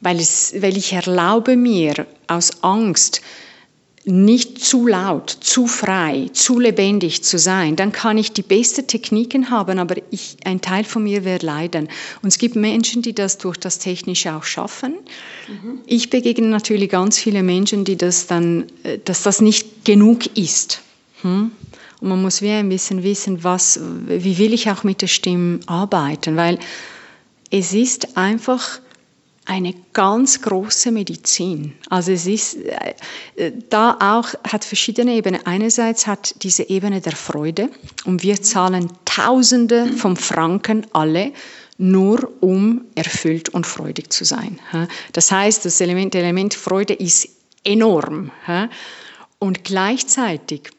weil, es, weil ich erlaube mir aus Angst, nicht zu laut, zu frei, zu lebendig zu sein, dann kann ich die besten Techniken haben, aber ich, ein Teil von mir wird leiden. Und es gibt Menschen, die das durch das Technische auch schaffen. Mhm. Ich begegne natürlich ganz viele Menschen, die das dann, äh, dass das nicht genug ist. Hm? Und man muss wie ein bisschen wissen, was, wie will ich auch mit der Stimme arbeiten, weil es ist einfach eine ganz große Medizin. Also es ist äh, da auch hat verschiedene Ebenen. Einerseits hat diese Ebene der Freude und wir zahlen Tausende von Franken alle nur um erfüllt und freudig zu sein. Das heißt, das Element, Element Freude ist enorm und gleichzeitig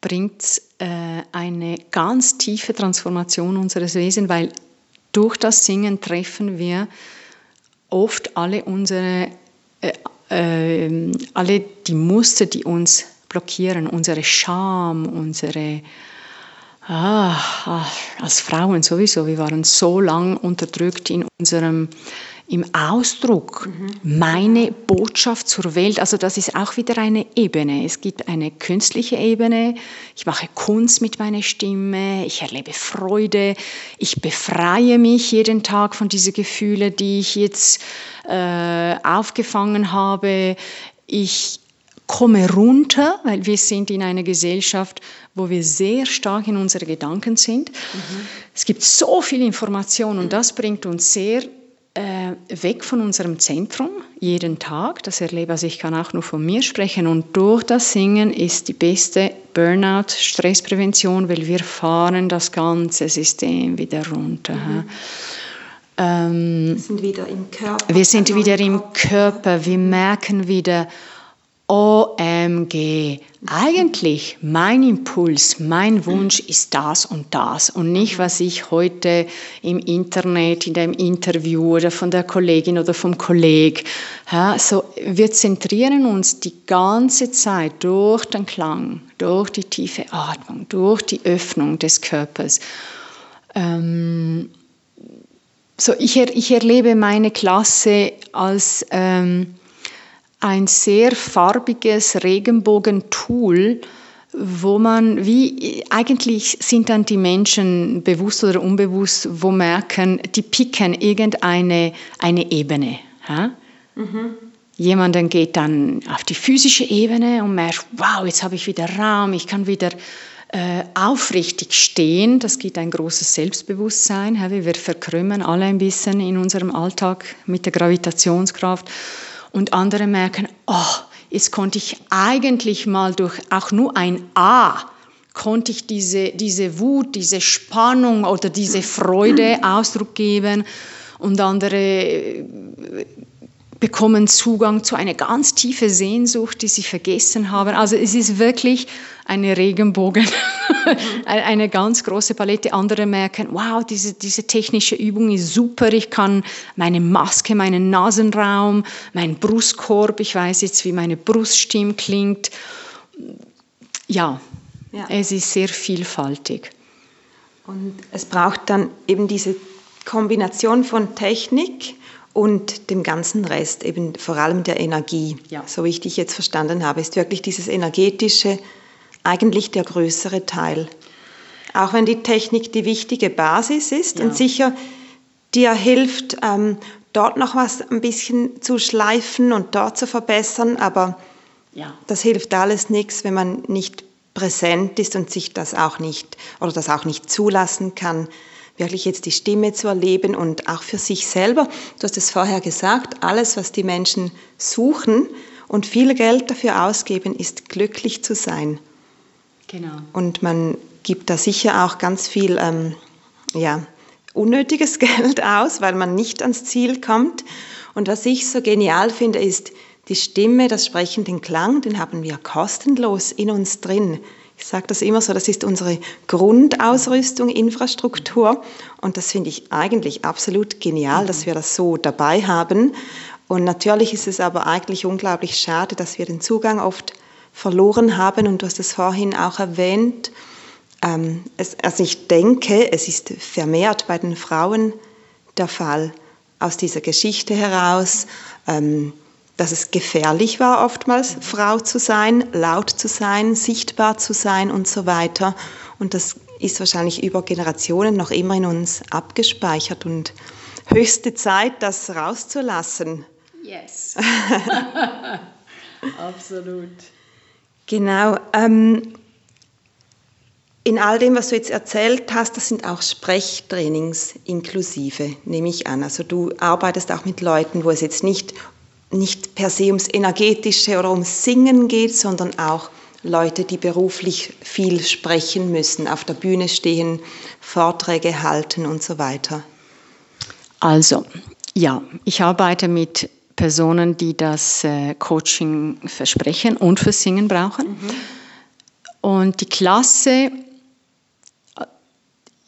bringt es äh, eine ganz tiefe Transformation unseres Wesens, weil durch das Singen treffen wir oft alle unsere, äh, äh, alle die Muster, die uns blockieren, unsere Scham, unsere, ah, ah, als Frauen sowieso, wir waren so lang unterdrückt in unserem im Ausdruck meine Botschaft zur Welt. Also das ist auch wieder eine Ebene. Es gibt eine künstliche Ebene. Ich mache Kunst mit meiner Stimme. Ich erlebe Freude. Ich befreie mich jeden Tag von diesen Gefühlen, die ich jetzt äh, aufgefangen habe. Ich komme runter, weil wir sind in einer Gesellschaft, wo wir sehr stark in unseren Gedanken sind. Mhm. Es gibt so viel Information und das bringt uns sehr weg von unserem Zentrum jeden Tag. Das erlebe also ich kann auch nur von mir sprechen und durch das Singen ist die beste Burnout Stressprävention, weil wir fahren das ganze System wieder runter. Mhm. Ähm, wir sind wieder im Körper. Wir sind wieder im Körper. Wir merken wieder, OMG, eigentlich mein Impuls, mein Wunsch ist das und das und nicht, was ich heute im Internet, in dem Interview oder von der Kollegin oder vom Kollegen. Ja, so, wir zentrieren uns die ganze Zeit durch den Klang, durch die tiefe Atmung, durch die Öffnung des Körpers. Ähm, so, ich, er, ich erlebe meine Klasse als ähm, ein sehr farbiges Regenbogentool, wo man, wie eigentlich sind dann die Menschen bewusst oder unbewusst, wo merken, die picken irgendeine eine Ebene. Ja? Mhm. Jemanden geht dann auf die physische Ebene und merkt, wow, jetzt habe ich wieder Raum, ich kann wieder äh, aufrichtig stehen. Das gibt ein großes Selbstbewusstsein. Wir verkrümmen alle ein bisschen in unserem Alltag mit der Gravitationskraft und andere merken, oh, jetzt konnte ich eigentlich mal durch auch nur ein A konnte ich diese, diese Wut, diese Spannung oder diese Freude Ausdruck geben. Und andere bekommen Zugang zu einer ganz tiefen Sehnsucht, die sie vergessen haben. Also es ist wirklich eine Regenbogen, [laughs] eine ganz große Palette. Andere merken, wow, diese, diese technische Übung ist super. Ich kann meine Maske, meinen Nasenraum, meinen Brustkorb, ich weiß jetzt, wie meine Bruststimme klingt. Ja, ja, es ist sehr vielfaltig. Und es braucht dann eben diese Kombination von Technik, und dem ganzen Rest, eben vor allem der Energie, ja. so wie ich dich jetzt verstanden habe, ist wirklich dieses energetische eigentlich der größere Teil. Auch wenn die Technik die wichtige Basis ist ja. und sicher dir hilft, ähm, dort noch was ein bisschen zu schleifen und dort zu verbessern, aber ja. das hilft alles nichts, wenn man nicht präsent ist und sich das auch nicht oder das auch nicht zulassen kann, wirklich jetzt die Stimme zu erleben und auch für sich selber. Du hast es vorher gesagt, alles, was die Menschen suchen und viel Geld dafür ausgeben, ist glücklich zu sein. Genau. Und man gibt da sicher auch ganz viel ähm, ja, unnötiges [laughs] Geld aus, weil man nicht ans Ziel kommt. Und was ich so genial finde, ist die Stimme, das Sprechen, den Klang, den haben wir kostenlos in uns drin. Ich sage das immer so, das ist unsere Grundausrüstung, Infrastruktur. Und das finde ich eigentlich absolut genial, dass wir das so dabei haben. Und natürlich ist es aber eigentlich unglaublich schade, dass wir den Zugang oft verloren haben. Und du hast es vorhin auch erwähnt. Ähm, es, also ich denke, es ist vermehrt bei den Frauen der Fall aus dieser Geschichte heraus. Ähm, dass es gefährlich war, oftmals Frau zu sein, laut zu sein, sichtbar zu sein und so weiter. Und das ist wahrscheinlich über Generationen noch immer in uns abgespeichert und höchste Zeit, das rauszulassen. Yes. [laughs] [laughs] Absolut. Genau. Ähm, in all dem, was du jetzt erzählt hast, das sind auch Sprechtrainings inklusive, nehme ich an. Also du arbeitest auch mit Leuten, wo es jetzt nicht, nicht per se ums Energetische oder ums Singen geht, sondern auch Leute, die beruflich viel sprechen müssen, auf der Bühne stehen, Vorträge halten und so weiter. Also, ja, ich arbeite mit Personen, die das äh, Coaching versprechen und für Singen brauchen. Mhm. Und die Klasse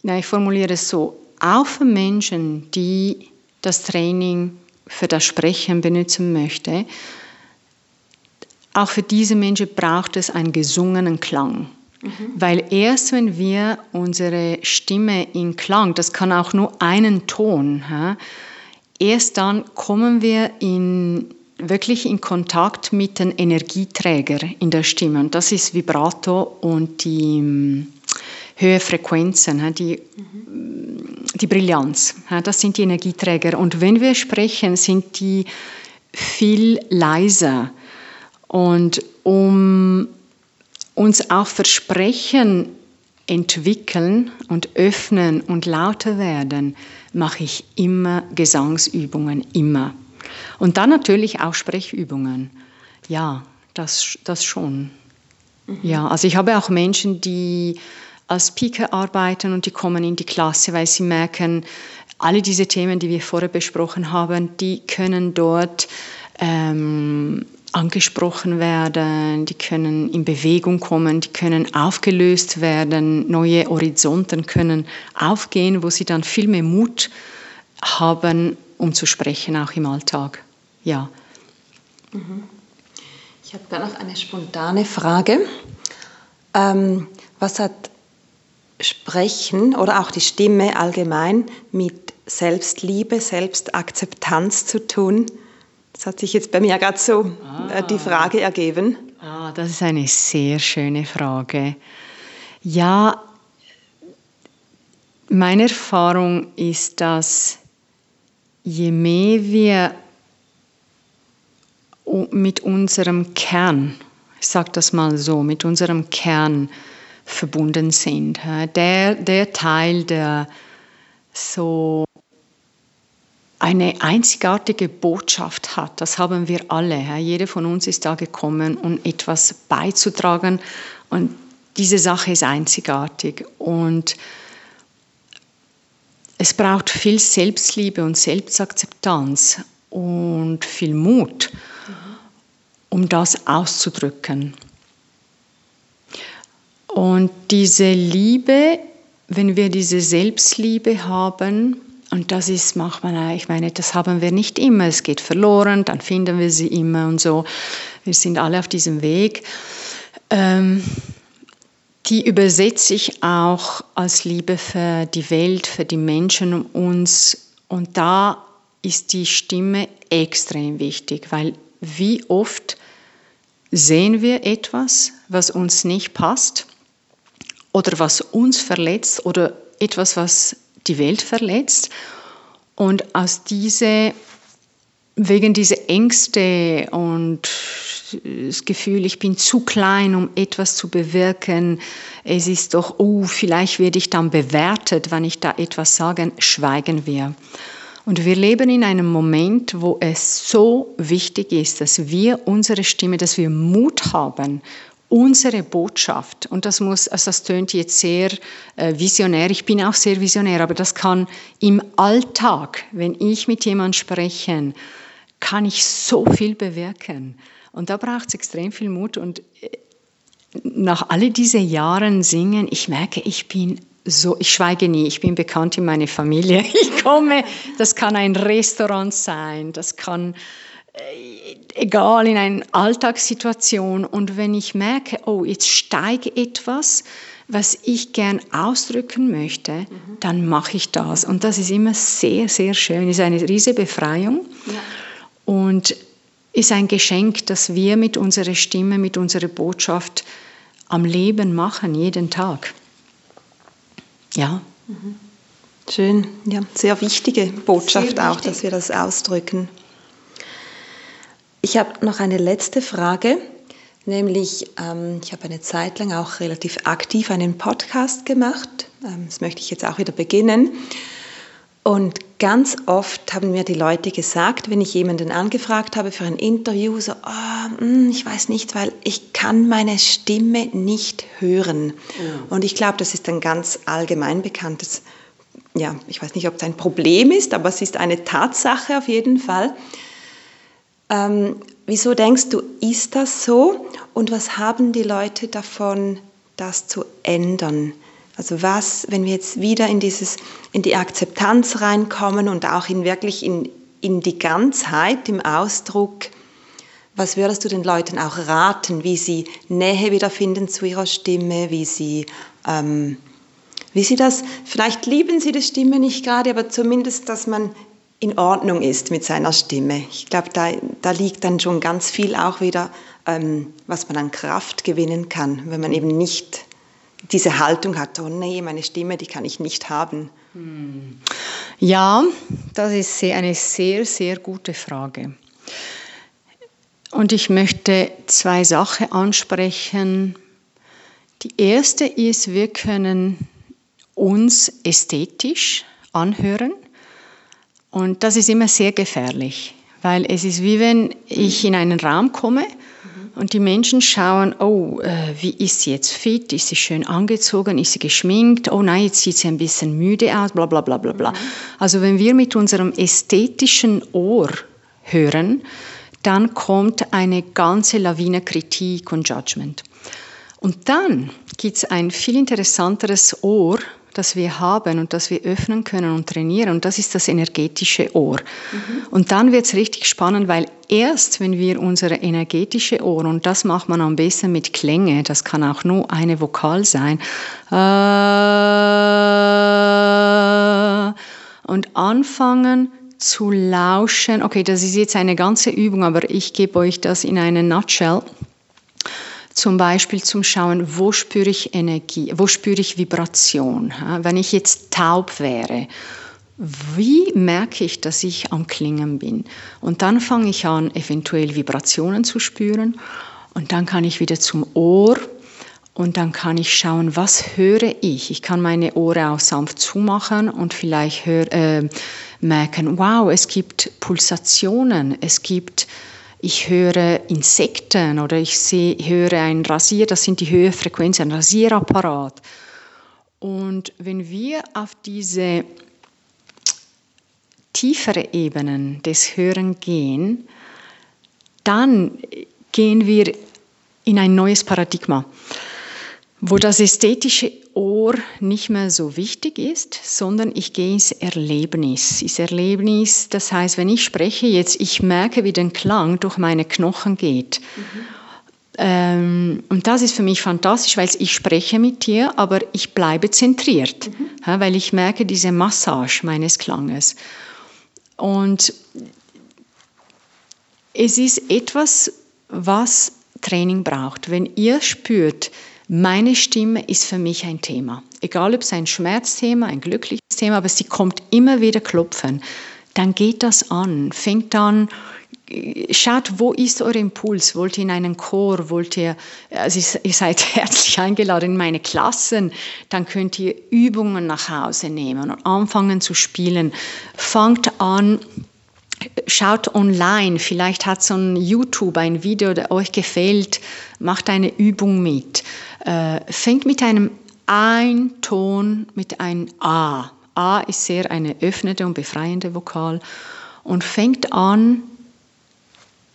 na, ich formuliere es so, auch für Menschen, die das Training für das Sprechen benutzen möchten, auch für diese Menschen braucht es einen gesungenen Klang. Mhm. Weil erst wenn wir unsere Stimme in Klang, das kann auch nur einen Ton, ja, erst dann kommen wir in, wirklich in Kontakt mit den Energieträger in der Stimme. Und das ist Vibrato und die höhere Frequenzen, die, die Brillanz. Das sind die Energieträger. Und wenn wir sprechen, sind die viel leiser. Und um uns auch Versprechen entwickeln und öffnen und lauter werden, mache ich immer Gesangsübungen, immer. Und dann natürlich auch Sprechübungen. Ja, das, das schon. Mhm. Ja, also ich habe auch Menschen, die als Speaker arbeiten und die kommen in die Klasse, weil sie merken, alle diese Themen, die wir vorher besprochen haben, die können dort ähm, angesprochen werden, die können in Bewegung kommen, die können aufgelöst werden, neue Horizonten können aufgehen, wo sie dann viel mehr Mut haben, um zu sprechen, auch im Alltag. Ja. Mhm. Ich habe da noch eine spontane Frage. Ähm, was hat Sprechen oder auch die Stimme allgemein mit Selbstliebe, Selbstakzeptanz zu tun? Das hat sich jetzt bei mir gerade so äh, ah. die Frage ergeben. Ah, das ist eine sehr schöne Frage. Ja, meine Erfahrung ist, dass je mehr wir mit unserem Kern, ich sage das mal so, mit unserem Kern verbunden sind. Der, der Teil, der so eine einzigartige Botschaft hat, das haben wir alle. Jeder von uns ist da gekommen, um etwas beizutragen und diese Sache ist einzigartig und es braucht viel Selbstliebe und Selbstakzeptanz und viel Mut, um das auszudrücken. Und diese Liebe, wenn wir diese Selbstliebe haben, und das ist manchmal, ich meine, das haben wir nicht immer, es geht verloren, dann finden wir sie immer und so. Wir sind alle auf diesem Weg. Ähm, die übersetze ich auch als Liebe für die Welt, für die Menschen um uns. Und da ist die Stimme extrem wichtig, weil wie oft sehen wir etwas, was uns nicht passt oder was uns verletzt oder etwas, was die Welt verletzt. Und aus diese, wegen dieser Ängste und das Gefühl, ich bin zu klein, um etwas zu bewirken, es ist doch, oh, vielleicht werde ich dann bewertet, wenn ich da etwas sage, schweigen wir. Und wir leben in einem Moment, wo es so wichtig ist, dass wir unsere Stimme, dass wir Mut haben, unsere Botschaft, und das muss, also das tönt jetzt sehr äh, visionär, ich bin auch sehr visionär, aber das kann im Alltag, wenn ich mit jemandem spreche, kann ich so viel bewirken. Und da braucht es extrem viel Mut. Und äh, nach all diesen Jahren singen, ich merke, ich bin so, ich schweige nie, ich bin bekannt in meiner Familie. [laughs] Ich komme, das kann ein Restaurant sein, das kann egal in einer Alltagssituation und wenn ich merke, oh, jetzt steige etwas, was ich gern ausdrücken möchte, mhm. dann mache ich das. Und das ist immer sehr, sehr schön. Ist eine riesige Befreiung ja. und ist ein Geschenk, das wir mit unserer Stimme, mit unserer Botschaft am Leben machen, jeden Tag. Ja. Mhm. Schön, ja, sehr wichtige Botschaft sehr auch, dass wir das ausdrücken. Ich habe noch eine letzte Frage. Nämlich, ähm, ich habe eine Zeit lang auch relativ aktiv einen Podcast gemacht. Ähm, das möchte ich jetzt auch wieder beginnen. Und ganz oft haben mir die Leute gesagt, wenn ich jemanden angefragt habe für ein Interview, so, oh, ich weiß nicht, weil ich kann meine Stimme nicht hören. Ja. Und ich glaube, das ist ein ganz allgemein bekanntes, ja, ich weiß nicht, ob es ein Problem ist, aber es ist eine Tatsache auf jeden Fall. Ähm, wieso denkst du, ist das so? Und was haben die Leute davon, das zu ändern? Also was, wenn wir jetzt wieder in, dieses, in die Akzeptanz reinkommen und auch in wirklich in, in die Ganzheit im Ausdruck, was würdest du den Leuten auch raten, wie sie Nähe wiederfinden zu ihrer Stimme, wie sie, ähm, wie sie das, vielleicht lieben sie die Stimme nicht gerade, aber zumindest, dass man in Ordnung ist mit seiner Stimme. Ich glaube, da, da liegt dann schon ganz viel auch wieder, ähm, was man an Kraft gewinnen kann, wenn man eben nicht diese Haltung hat, oh nee, meine Stimme, die kann ich nicht haben. Hm. Ja, das ist eine sehr, sehr gute Frage. Und ich möchte zwei Sachen ansprechen. Die erste ist, wir können uns ästhetisch anhören und das ist immer sehr gefährlich, weil es ist wie wenn ich in einen Raum komme und die Menschen schauen, oh, äh, wie ist sie jetzt fit? Ist sie schön angezogen? Ist sie geschminkt? Oh nein, jetzt sieht sie ein bisschen müde aus, bla bla bla bla bla. Also wenn wir mit unserem ästhetischen Ohr hören, dann kommt eine ganze Lawine Kritik und Judgment. Und dann gibt es ein viel interessanteres Ohr, das wir haben und das wir öffnen können und trainieren. Und das ist das energetische Ohr. Mhm. Und dann wird es richtig spannend, weil erst wenn wir unsere energetische Ohr, und das macht man am besten mit Klänge, das kann auch nur eine Vokal sein, äh, und anfangen zu lauschen. Okay, das ist jetzt eine ganze Übung, aber ich gebe euch das in eine Nutshell zum Beispiel zum Schauen, wo spüre ich Energie, wo spüre ich Vibration. Wenn ich jetzt taub wäre, wie merke ich, dass ich am Klingen bin? Und dann fange ich an, eventuell Vibrationen zu spüren. Und dann kann ich wieder zum Ohr und dann kann ich schauen, was höre ich. Ich kann meine Ohren auch sanft zumachen und vielleicht hör, äh, merken, wow, es gibt Pulsationen, es gibt ich höre Insekten oder ich sehe, höre ein Rasier, das sind die Höhenfrequenzen, ein Rasierapparat. Und wenn wir auf diese tiefere Ebenen des Hören gehen, dann gehen wir in ein neues Paradigma wo das ästhetische Ohr nicht mehr so wichtig ist, sondern ich gehe ins Erlebnis. Ins Erlebnis, das heißt, wenn ich spreche jetzt, ich merke, wie der Klang durch meine Knochen geht. Mhm. Ähm, und das ist für mich fantastisch, weil ich spreche mit dir, aber ich bleibe zentriert, mhm. ja, weil ich merke diese Massage meines Klanges. Und es ist etwas, was Training braucht. Wenn ihr spürt, meine Stimme ist für mich ein Thema. Egal ob es ein Schmerzthema, ein glückliches Thema, aber sie kommt immer wieder klopfen. Dann geht das an, fängt an, schaut, wo ist euer Impuls? Wollt ihr in einen Chor? Wollt ihr, also ihr seid [laughs] herzlich eingeladen in meine Klassen. Dann könnt ihr Übungen nach Hause nehmen und anfangen zu spielen. Fangt an, schaut online, vielleicht hat so ein YouTube ein Video, das euch gefällt, macht eine Übung mit äh, fängt mit einem Ein-Ton, mit einem A. A ist sehr eine öffnende und befreiende Vokal und fängt an,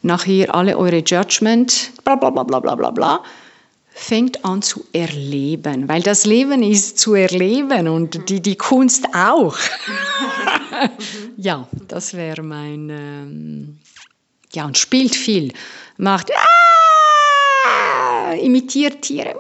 nach hier alle eure Judgment, bla bla bla bla bla bla bla, fängt an zu erleben, weil das Leben ist zu erleben und die, die Kunst auch. [laughs] ja, das wäre mein, ähm, ja, und spielt viel, macht, ah, imitiert Tiere,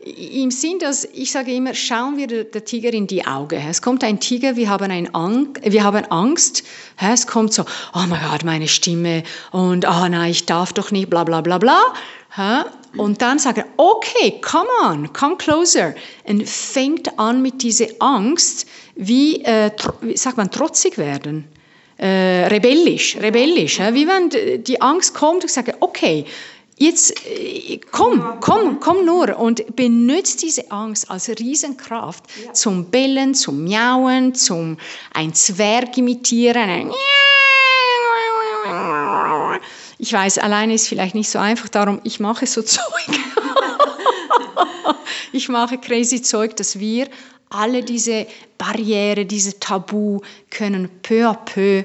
Im Sinn, dass ich sage immer, schauen wir der Tiger in die Augen. Es kommt ein Tiger, wir haben, ein Ang wir haben Angst. Es kommt so, oh mein Gott, meine Stimme und oh nein, ich darf doch nicht, bla bla bla bla. Und dann sagen, okay, come on, come closer. Und fängt an mit dieser Angst, wie, äh, wie sagt man, trotzig werden. Äh, rebellisch, rebellisch. Ja? Wie wenn die Angst kommt und sagt, okay, jetzt äh, komm, komm, komm nur und benutzt diese Angst als Riesenkraft ja. zum Bellen, zum Miauen, zum ein Zwerg imitieren. Ein ich weiß, alleine ist vielleicht nicht so einfach, darum ich mache so [laughs] Zeug. ich mache crazy Zeug, dass wir alle diese Barriere, diese Tabu können peu à peu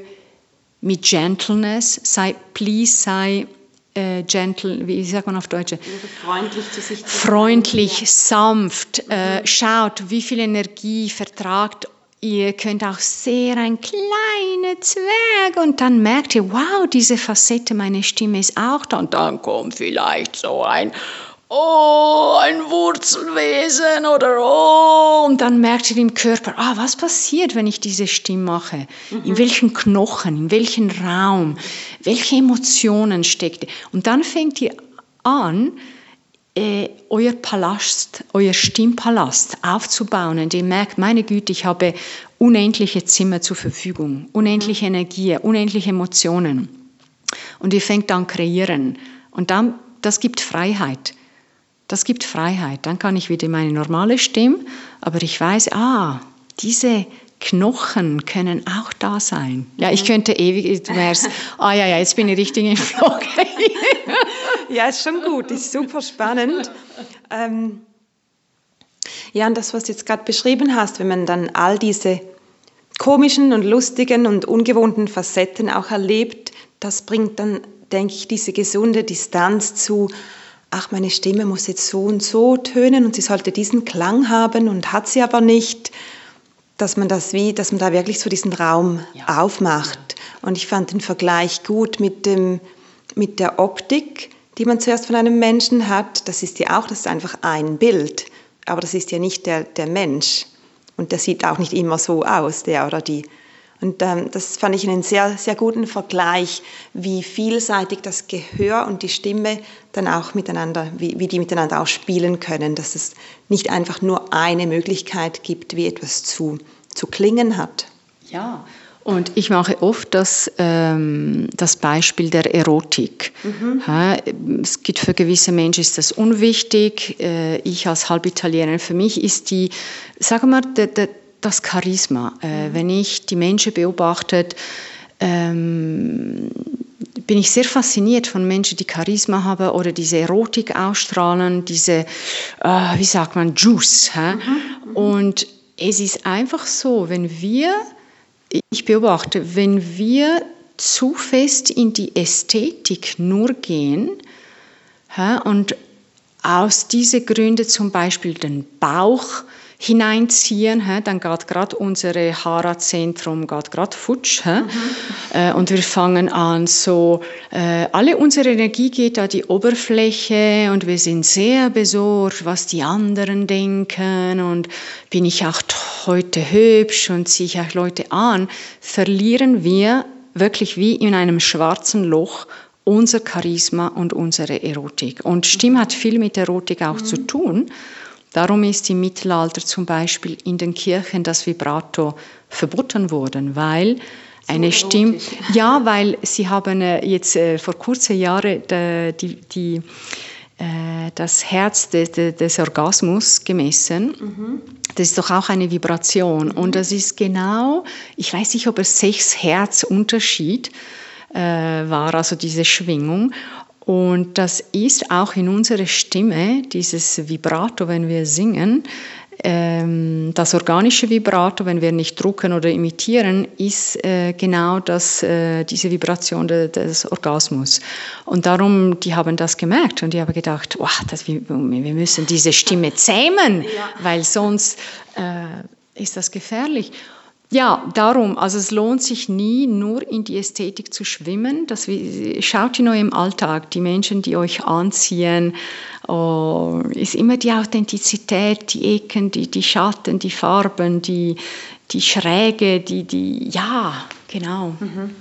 mit Gentleness, sei please, sei äh, gentle, wie sagt man auf Deutsch? Freundlich zu sich. Freundlich, sanft, äh, schaut, wie viel Energie vertragt Ihr könnt auch sehr ein kleiner Zwerg und dann merkt ihr, wow, diese Facette, meine Stimme ist auch da und dann kommt vielleicht so ein oh, ein Wurzelwesen oder oh, und dann merkt ihr im Körper, ah, was passiert, wenn ich diese Stimme mache? Mhm. In welchen Knochen, in welchem Raum, welche Emotionen steckt? Und dann fängt ihr an, äh, euer Palast, euer Stimmpalast aufzubauen und ihr merkt, meine Güte, ich habe unendliche Zimmer zur Verfügung, unendliche Energie, unendliche Emotionen. Und ihr fängt an kreieren. Und dann, das gibt Freiheit. Das gibt Freiheit. Dann kann ich wieder meine normale Stimme, aber ich weiß, ah, diese Knochen können auch da sein. Ja, ich könnte ewig, du wärst, ah ja, ja, jetzt bin ich richtig im Flug. [laughs] [laughs] ja, ist schon gut, ist super spannend. Ähm, ja, und das, was du jetzt gerade beschrieben hast, wenn man dann all diese komischen und lustigen und ungewohnten Facetten auch erlebt, das bringt dann, denke ich, diese gesunde Distanz zu, ach, meine Stimme muss jetzt so und so tönen und sie sollte diesen Klang haben und hat sie aber nicht dass man das wie, dass man da wirklich so diesen Raum ja. aufmacht. Und ich fand den Vergleich gut mit dem, mit der Optik, die man zuerst von einem Menschen hat. Das ist ja auch, das ist einfach ein Bild. Aber das ist ja nicht der, der Mensch. Und der sieht auch nicht immer so aus, der oder die. Und ähm, das fand ich einen sehr, sehr guten Vergleich, wie vielseitig das Gehör und die Stimme dann auch miteinander, wie, wie die miteinander auch spielen können, dass es nicht einfach nur eine Möglichkeit gibt, wie etwas zu, zu klingen hat. Ja, und ich mache oft das, ähm, das Beispiel der Erotik. Mhm. Ja, es gibt für gewisse Menschen ist das unwichtig. Äh, ich als Halbitalienerin, für mich ist die, sagen wir, der, das Charisma. Äh, mhm. Wenn ich die Menschen beobachte, ähm, bin ich sehr fasziniert von Menschen, die Charisma haben oder diese Erotik ausstrahlen, diese, äh, wie sagt man, Juice. Mhm. Mhm. Und es ist einfach so, wenn wir, ich beobachte, wenn wir zu fest in die Ästhetik nur gehen und aus diesen Gründen zum Beispiel den Bauch hineinziehen, dann geht gerade unsere Hara-Zentrum gerade futsch. Mhm. Und wir fangen an, so, äh, alle unsere Energie geht an die Oberfläche und wir sind sehr besorgt, was die anderen denken und bin ich auch heute hübsch und ziehe ich auch Leute an, verlieren wir wirklich wie in einem schwarzen Loch unser Charisma und unsere Erotik. Und Stimme hat viel mit Erotik auch mhm. zu tun. Darum ist im Mittelalter zum Beispiel in den Kirchen das Vibrato verboten worden, weil eine Stimme, [laughs] ja, weil sie haben äh, jetzt äh, vor kurzen Jahren die, die, äh, das Herz des, des Orgasmus gemessen. Mhm. Das ist doch auch eine Vibration. Mhm. Und das ist genau, ich weiß nicht, ob es sechs Hertz Unterschied war, also diese Schwingung. Und das ist auch in unserer Stimme, dieses Vibrato, wenn wir singen, ähm, das organische Vibrato, wenn wir nicht drucken oder imitieren, ist äh, genau das, äh, diese Vibration des Orgasmus. Und darum, die haben das gemerkt und die haben gedacht, wow, das, wir, wir müssen diese Stimme zähmen, weil sonst äh, ist das gefährlich. Ja, darum, also es lohnt sich nie, nur in die Ästhetik zu schwimmen. Das, schaut in eurem Alltag, die Menschen, die euch anziehen, oh, ist immer die Authentizität, die Ecken, die, die Schatten, die Farben, die, die Schräge, die, die, ja, genau. Mhm.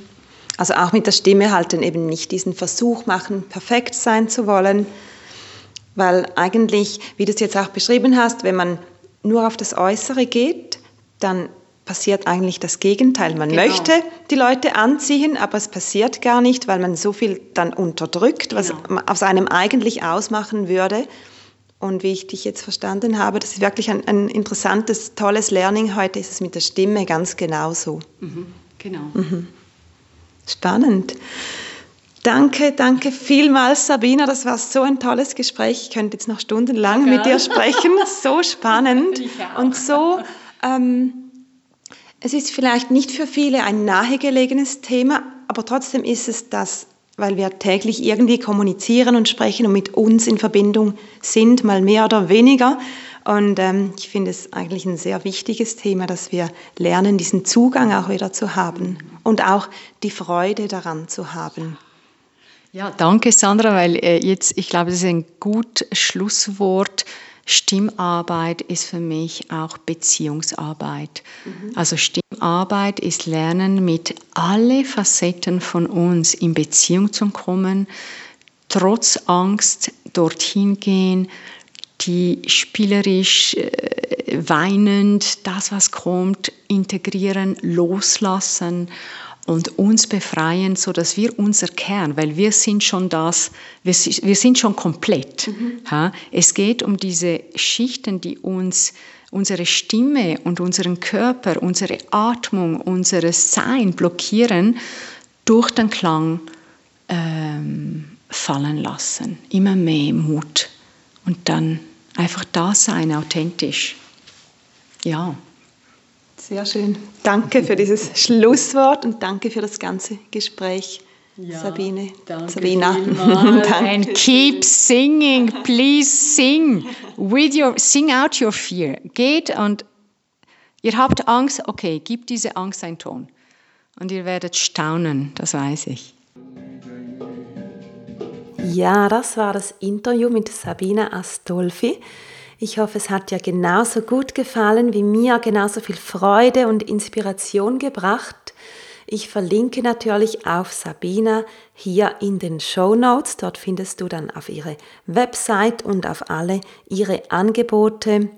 Also auch mit der Stimme halt dann eben nicht diesen Versuch machen, perfekt sein zu wollen, Weil eigentlich, wie du es jetzt auch beschrieben hast, wenn man nur auf das Äußere geht, dann passiert eigentlich das Gegenteil. Man genau. möchte die Leute anziehen, aber es passiert gar nicht, weil man so viel dann unterdrückt, was genau. aus einem eigentlich ausmachen würde. Und wie ich dich jetzt verstanden habe, das ist wirklich ein, ein interessantes, tolles Learning. Heute ist es mit der Stimme ganz genauso. Mhm, genau. Mhm. Spannend. Danke, danke vielmals, Sabina. Das war so ein tolles Gespräch. Ich könnte jetzt noch stundenlang ja. mit dir sprechen. [laughs] So spannend und so. Ähm, es ist vielleicht nicht für viele ein nahegelegenes Thema, aber trotzdem ist es das weil wir täglich irgendwie kommunizieren und sprechen und mit uns in Verbindung sind, mal mehr oder weniger. Und ähm, ich finde es eigentlich ein sehr wichtiges Thema, dass wir lernen, diesen Zugang auch wieder zu haben und auch die Freude daran zu haben. Ja, danke Sandra, weil äh, jetzt, ich glaube, das ist ein gut Schlusswort. Stimmarbeit ist für mich auch Beziehungsarbeit. Mhm. Also Stimmarbeit ist Lernen, mit alle Facetten von uns in Beziehung zu kommen, trotz Angst dorthin gehen, die spielerisch, äh, weinend das, was kommt, integrieren, loslassen und uns befreien, so dass wir unser Kern, weil wir sind schon das, wir, wir sind schon komplett. Mhm. Ja? Es geht um diese Schichten, die uns unsere Stimme und unseren Körper, unsere Atmung, unser Sein blockieren, durch den Klang ähm, fallen lassen. Immer mehr Mut und dann einfach da sein, authentisch. Ja. Sehr schön. Danke für dieses [laughs] Schlusswort und danke für das ganze Gespräch. Ja, Sabine, danke Sabina. [laughs] danke. And keep singing, please sing with your, sing out your fear. Geht und ihr habt Angst, okay, gebt diese Angst einen Ton. Und ihr werdet staunen, das weiß ich. Ja, das war das Interview mit Sabina Astolfi. Ich hoffe, es hat dir genauso gut gefallen wie mir, genauso viel Freude und Inspiration gebracht. Ich verlinke natürlich auf Sabina hier in den Show Notes. Dort findest du dann auf ihre Website und auf alle ihre Angebote.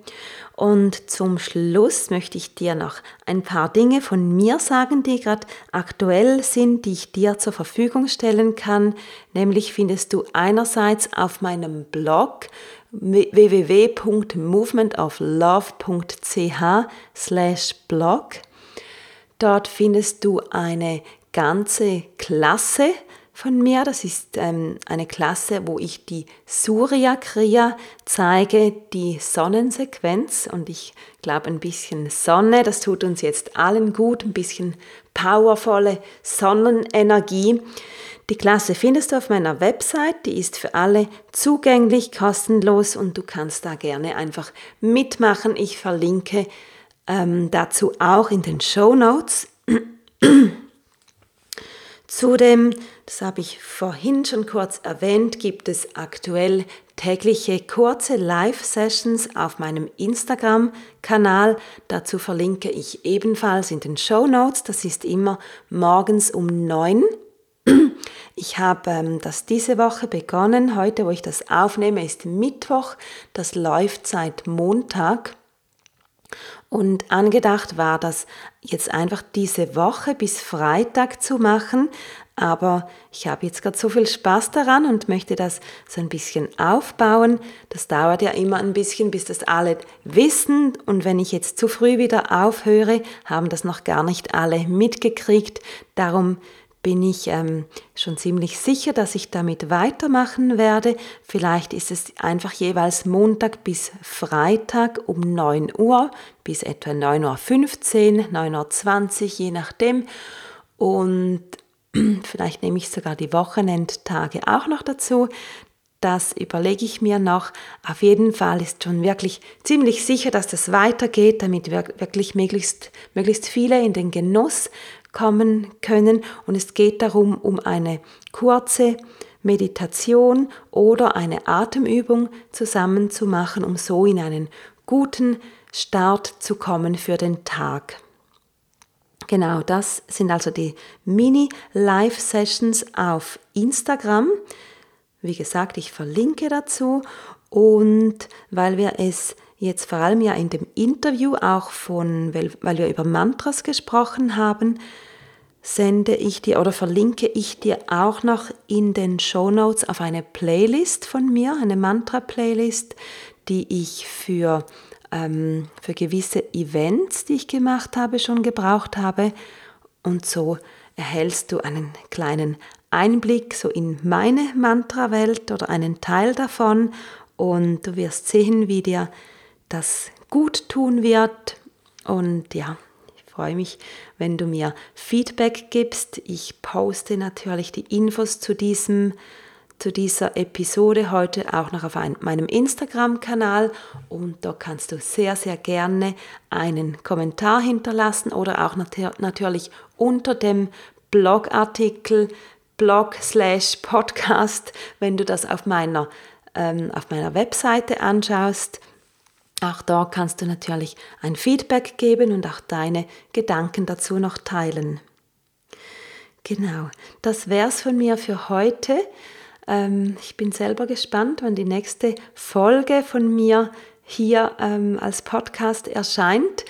Und zum Schluss möchte ich dir noch ein paar Dinge von mir sagen, die gerade aktuell sind, die ich dir zur Verfügung stellen kann. Nämlich findest du einerseits auf meinem Blog www.movementoflove.ch blog. Dort findest du eine ganze Klasse von mir. Das ist ähm, eine Klasse, wo ich die Surya Kriya zeige, die Sonnensequenz. Und ich glaube, ein bisschen Sonne, das tut uns jetzt allen gut, ein bisschen powervolle Sonnenenergie. Die Klasse findest du auf meiner Website, die ist für alle zugänglich, kostenlos und du kannst da gerne einfach mitmachen. Ich verlinke ähm, dazu auch in den Show Notes. [clears throat] Zudem, das habe ich vorhin schon kurz erwähnt, gibt es aktuell tägliche kurze Live-Sessions auf meinem Instagram-Kanal. Dazu verlinke ich ebenfalls in den Show Notes. Das ist immer morgens um 9 ich habe ähm, das diese Woche begonnen. Heute, wo ich das aufnehme, ist Mittwoch. Das läuft seit Montag. Und angedacht war das jetzt einfach diese Woche bis Freitag zu machen. Aber ich habe jetzt gerade so viel Spaß daran und möchte das so ein bisschen aufbauen. Das dauert ja immer ein bisschen, bis das alle wissen. Und wenn ich jetzt zu früh wieder aufhöre, haben das noch gar nicht alle mitgekriegt. Darum bin ich ähm, schon ziemlich sicher, dass ich damit weitermachen werde. Vielleicht ist es einfach jeweils Montag bis Freitag um 9 Uhr bis etwa 9.15 Uhr, 9.20 Uhr, je nachdem. Und [clears throat] vielleicht nehme ich sogar die Wochenendtage auch noch dazu. Das überlege ich mir noch. Auf jeden Fall ist schon wirklich ziemlich sicher, dass das weitergeht, damit wir wirklich möglichst, möglichst viele in den Genuss kommen können. Und es geht darum, um eine kurze Meditation oder eine Atemübung zusammen zu machen, um so in einen guten Start zu kommen für den Tag. Genau, das sind also die Mini-Live-Sessions auf Instagram. Wie gesagt, ich verlinke dazu und weil wir es jetzt vor allem ja in dem Interview auch von, weil, wir über Mantras gesprochen haben, sende ich dir oder verlinke ich dir auch noch in den Show Notes auf eine Playlist von mir, eine Mantra-Playlist, die ich für, ähm, für gewisse Events, die ich gemacht habe, schon gebraucht habe. Und so erhältst du einen kleinen Einblick so in meine Mantra-Welt oder einen Teil davon und du wirst sehen, wie dir das gut tun wird. Und ja, freue mich, wenn du mir Feedback gibst. Ich poste natürlich die Infos zu diesem zu dieser Episode heute auch noch auf ein, meinem Instagram-Kanal und da kannst du sehr, sehr gerne einen Kommentar hinterlassen oder auch nat natürlich unter dem Blogartikel Blog slash Podcast, wenn du das auf meiner, ähm, auf meiner Webseite anschaust. Auch da kannst du natürlich ein Feedback geben und auch deine Gedanken dazu noch teilen. Genau, das wär's von mir für heute. Ähm, ich bin selber gespannt, wann die nächste Folge von mir hier ähm, als Podcast erscheint.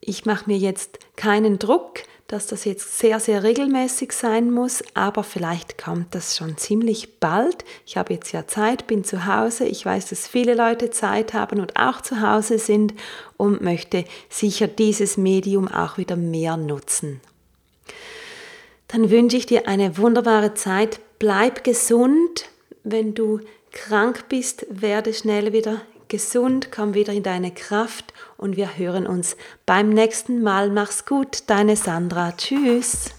Ich mache mir jetzt keinen Druck dass das jetzt sehr, sehr regelmäßig sein muss, aber vielleicht kommt das schon ziemlich bald. Ich habe jetzt ja Zeit, bin zu Hause. Ich weiß, dass viele Leute Zeit haben und auch zu Hause sind und möchte sicher dieses Medium auch wieder mehr nutzen. Dann wünsche ich dir eine wunderbare Zeit. Bleib gesund. Wenn du krank bist, werde schnell wieder gesund, komm wieder in deine Kraft und wir hören uns beim nächsten Mal. Mach's gut, deine Sandra. Tschüss.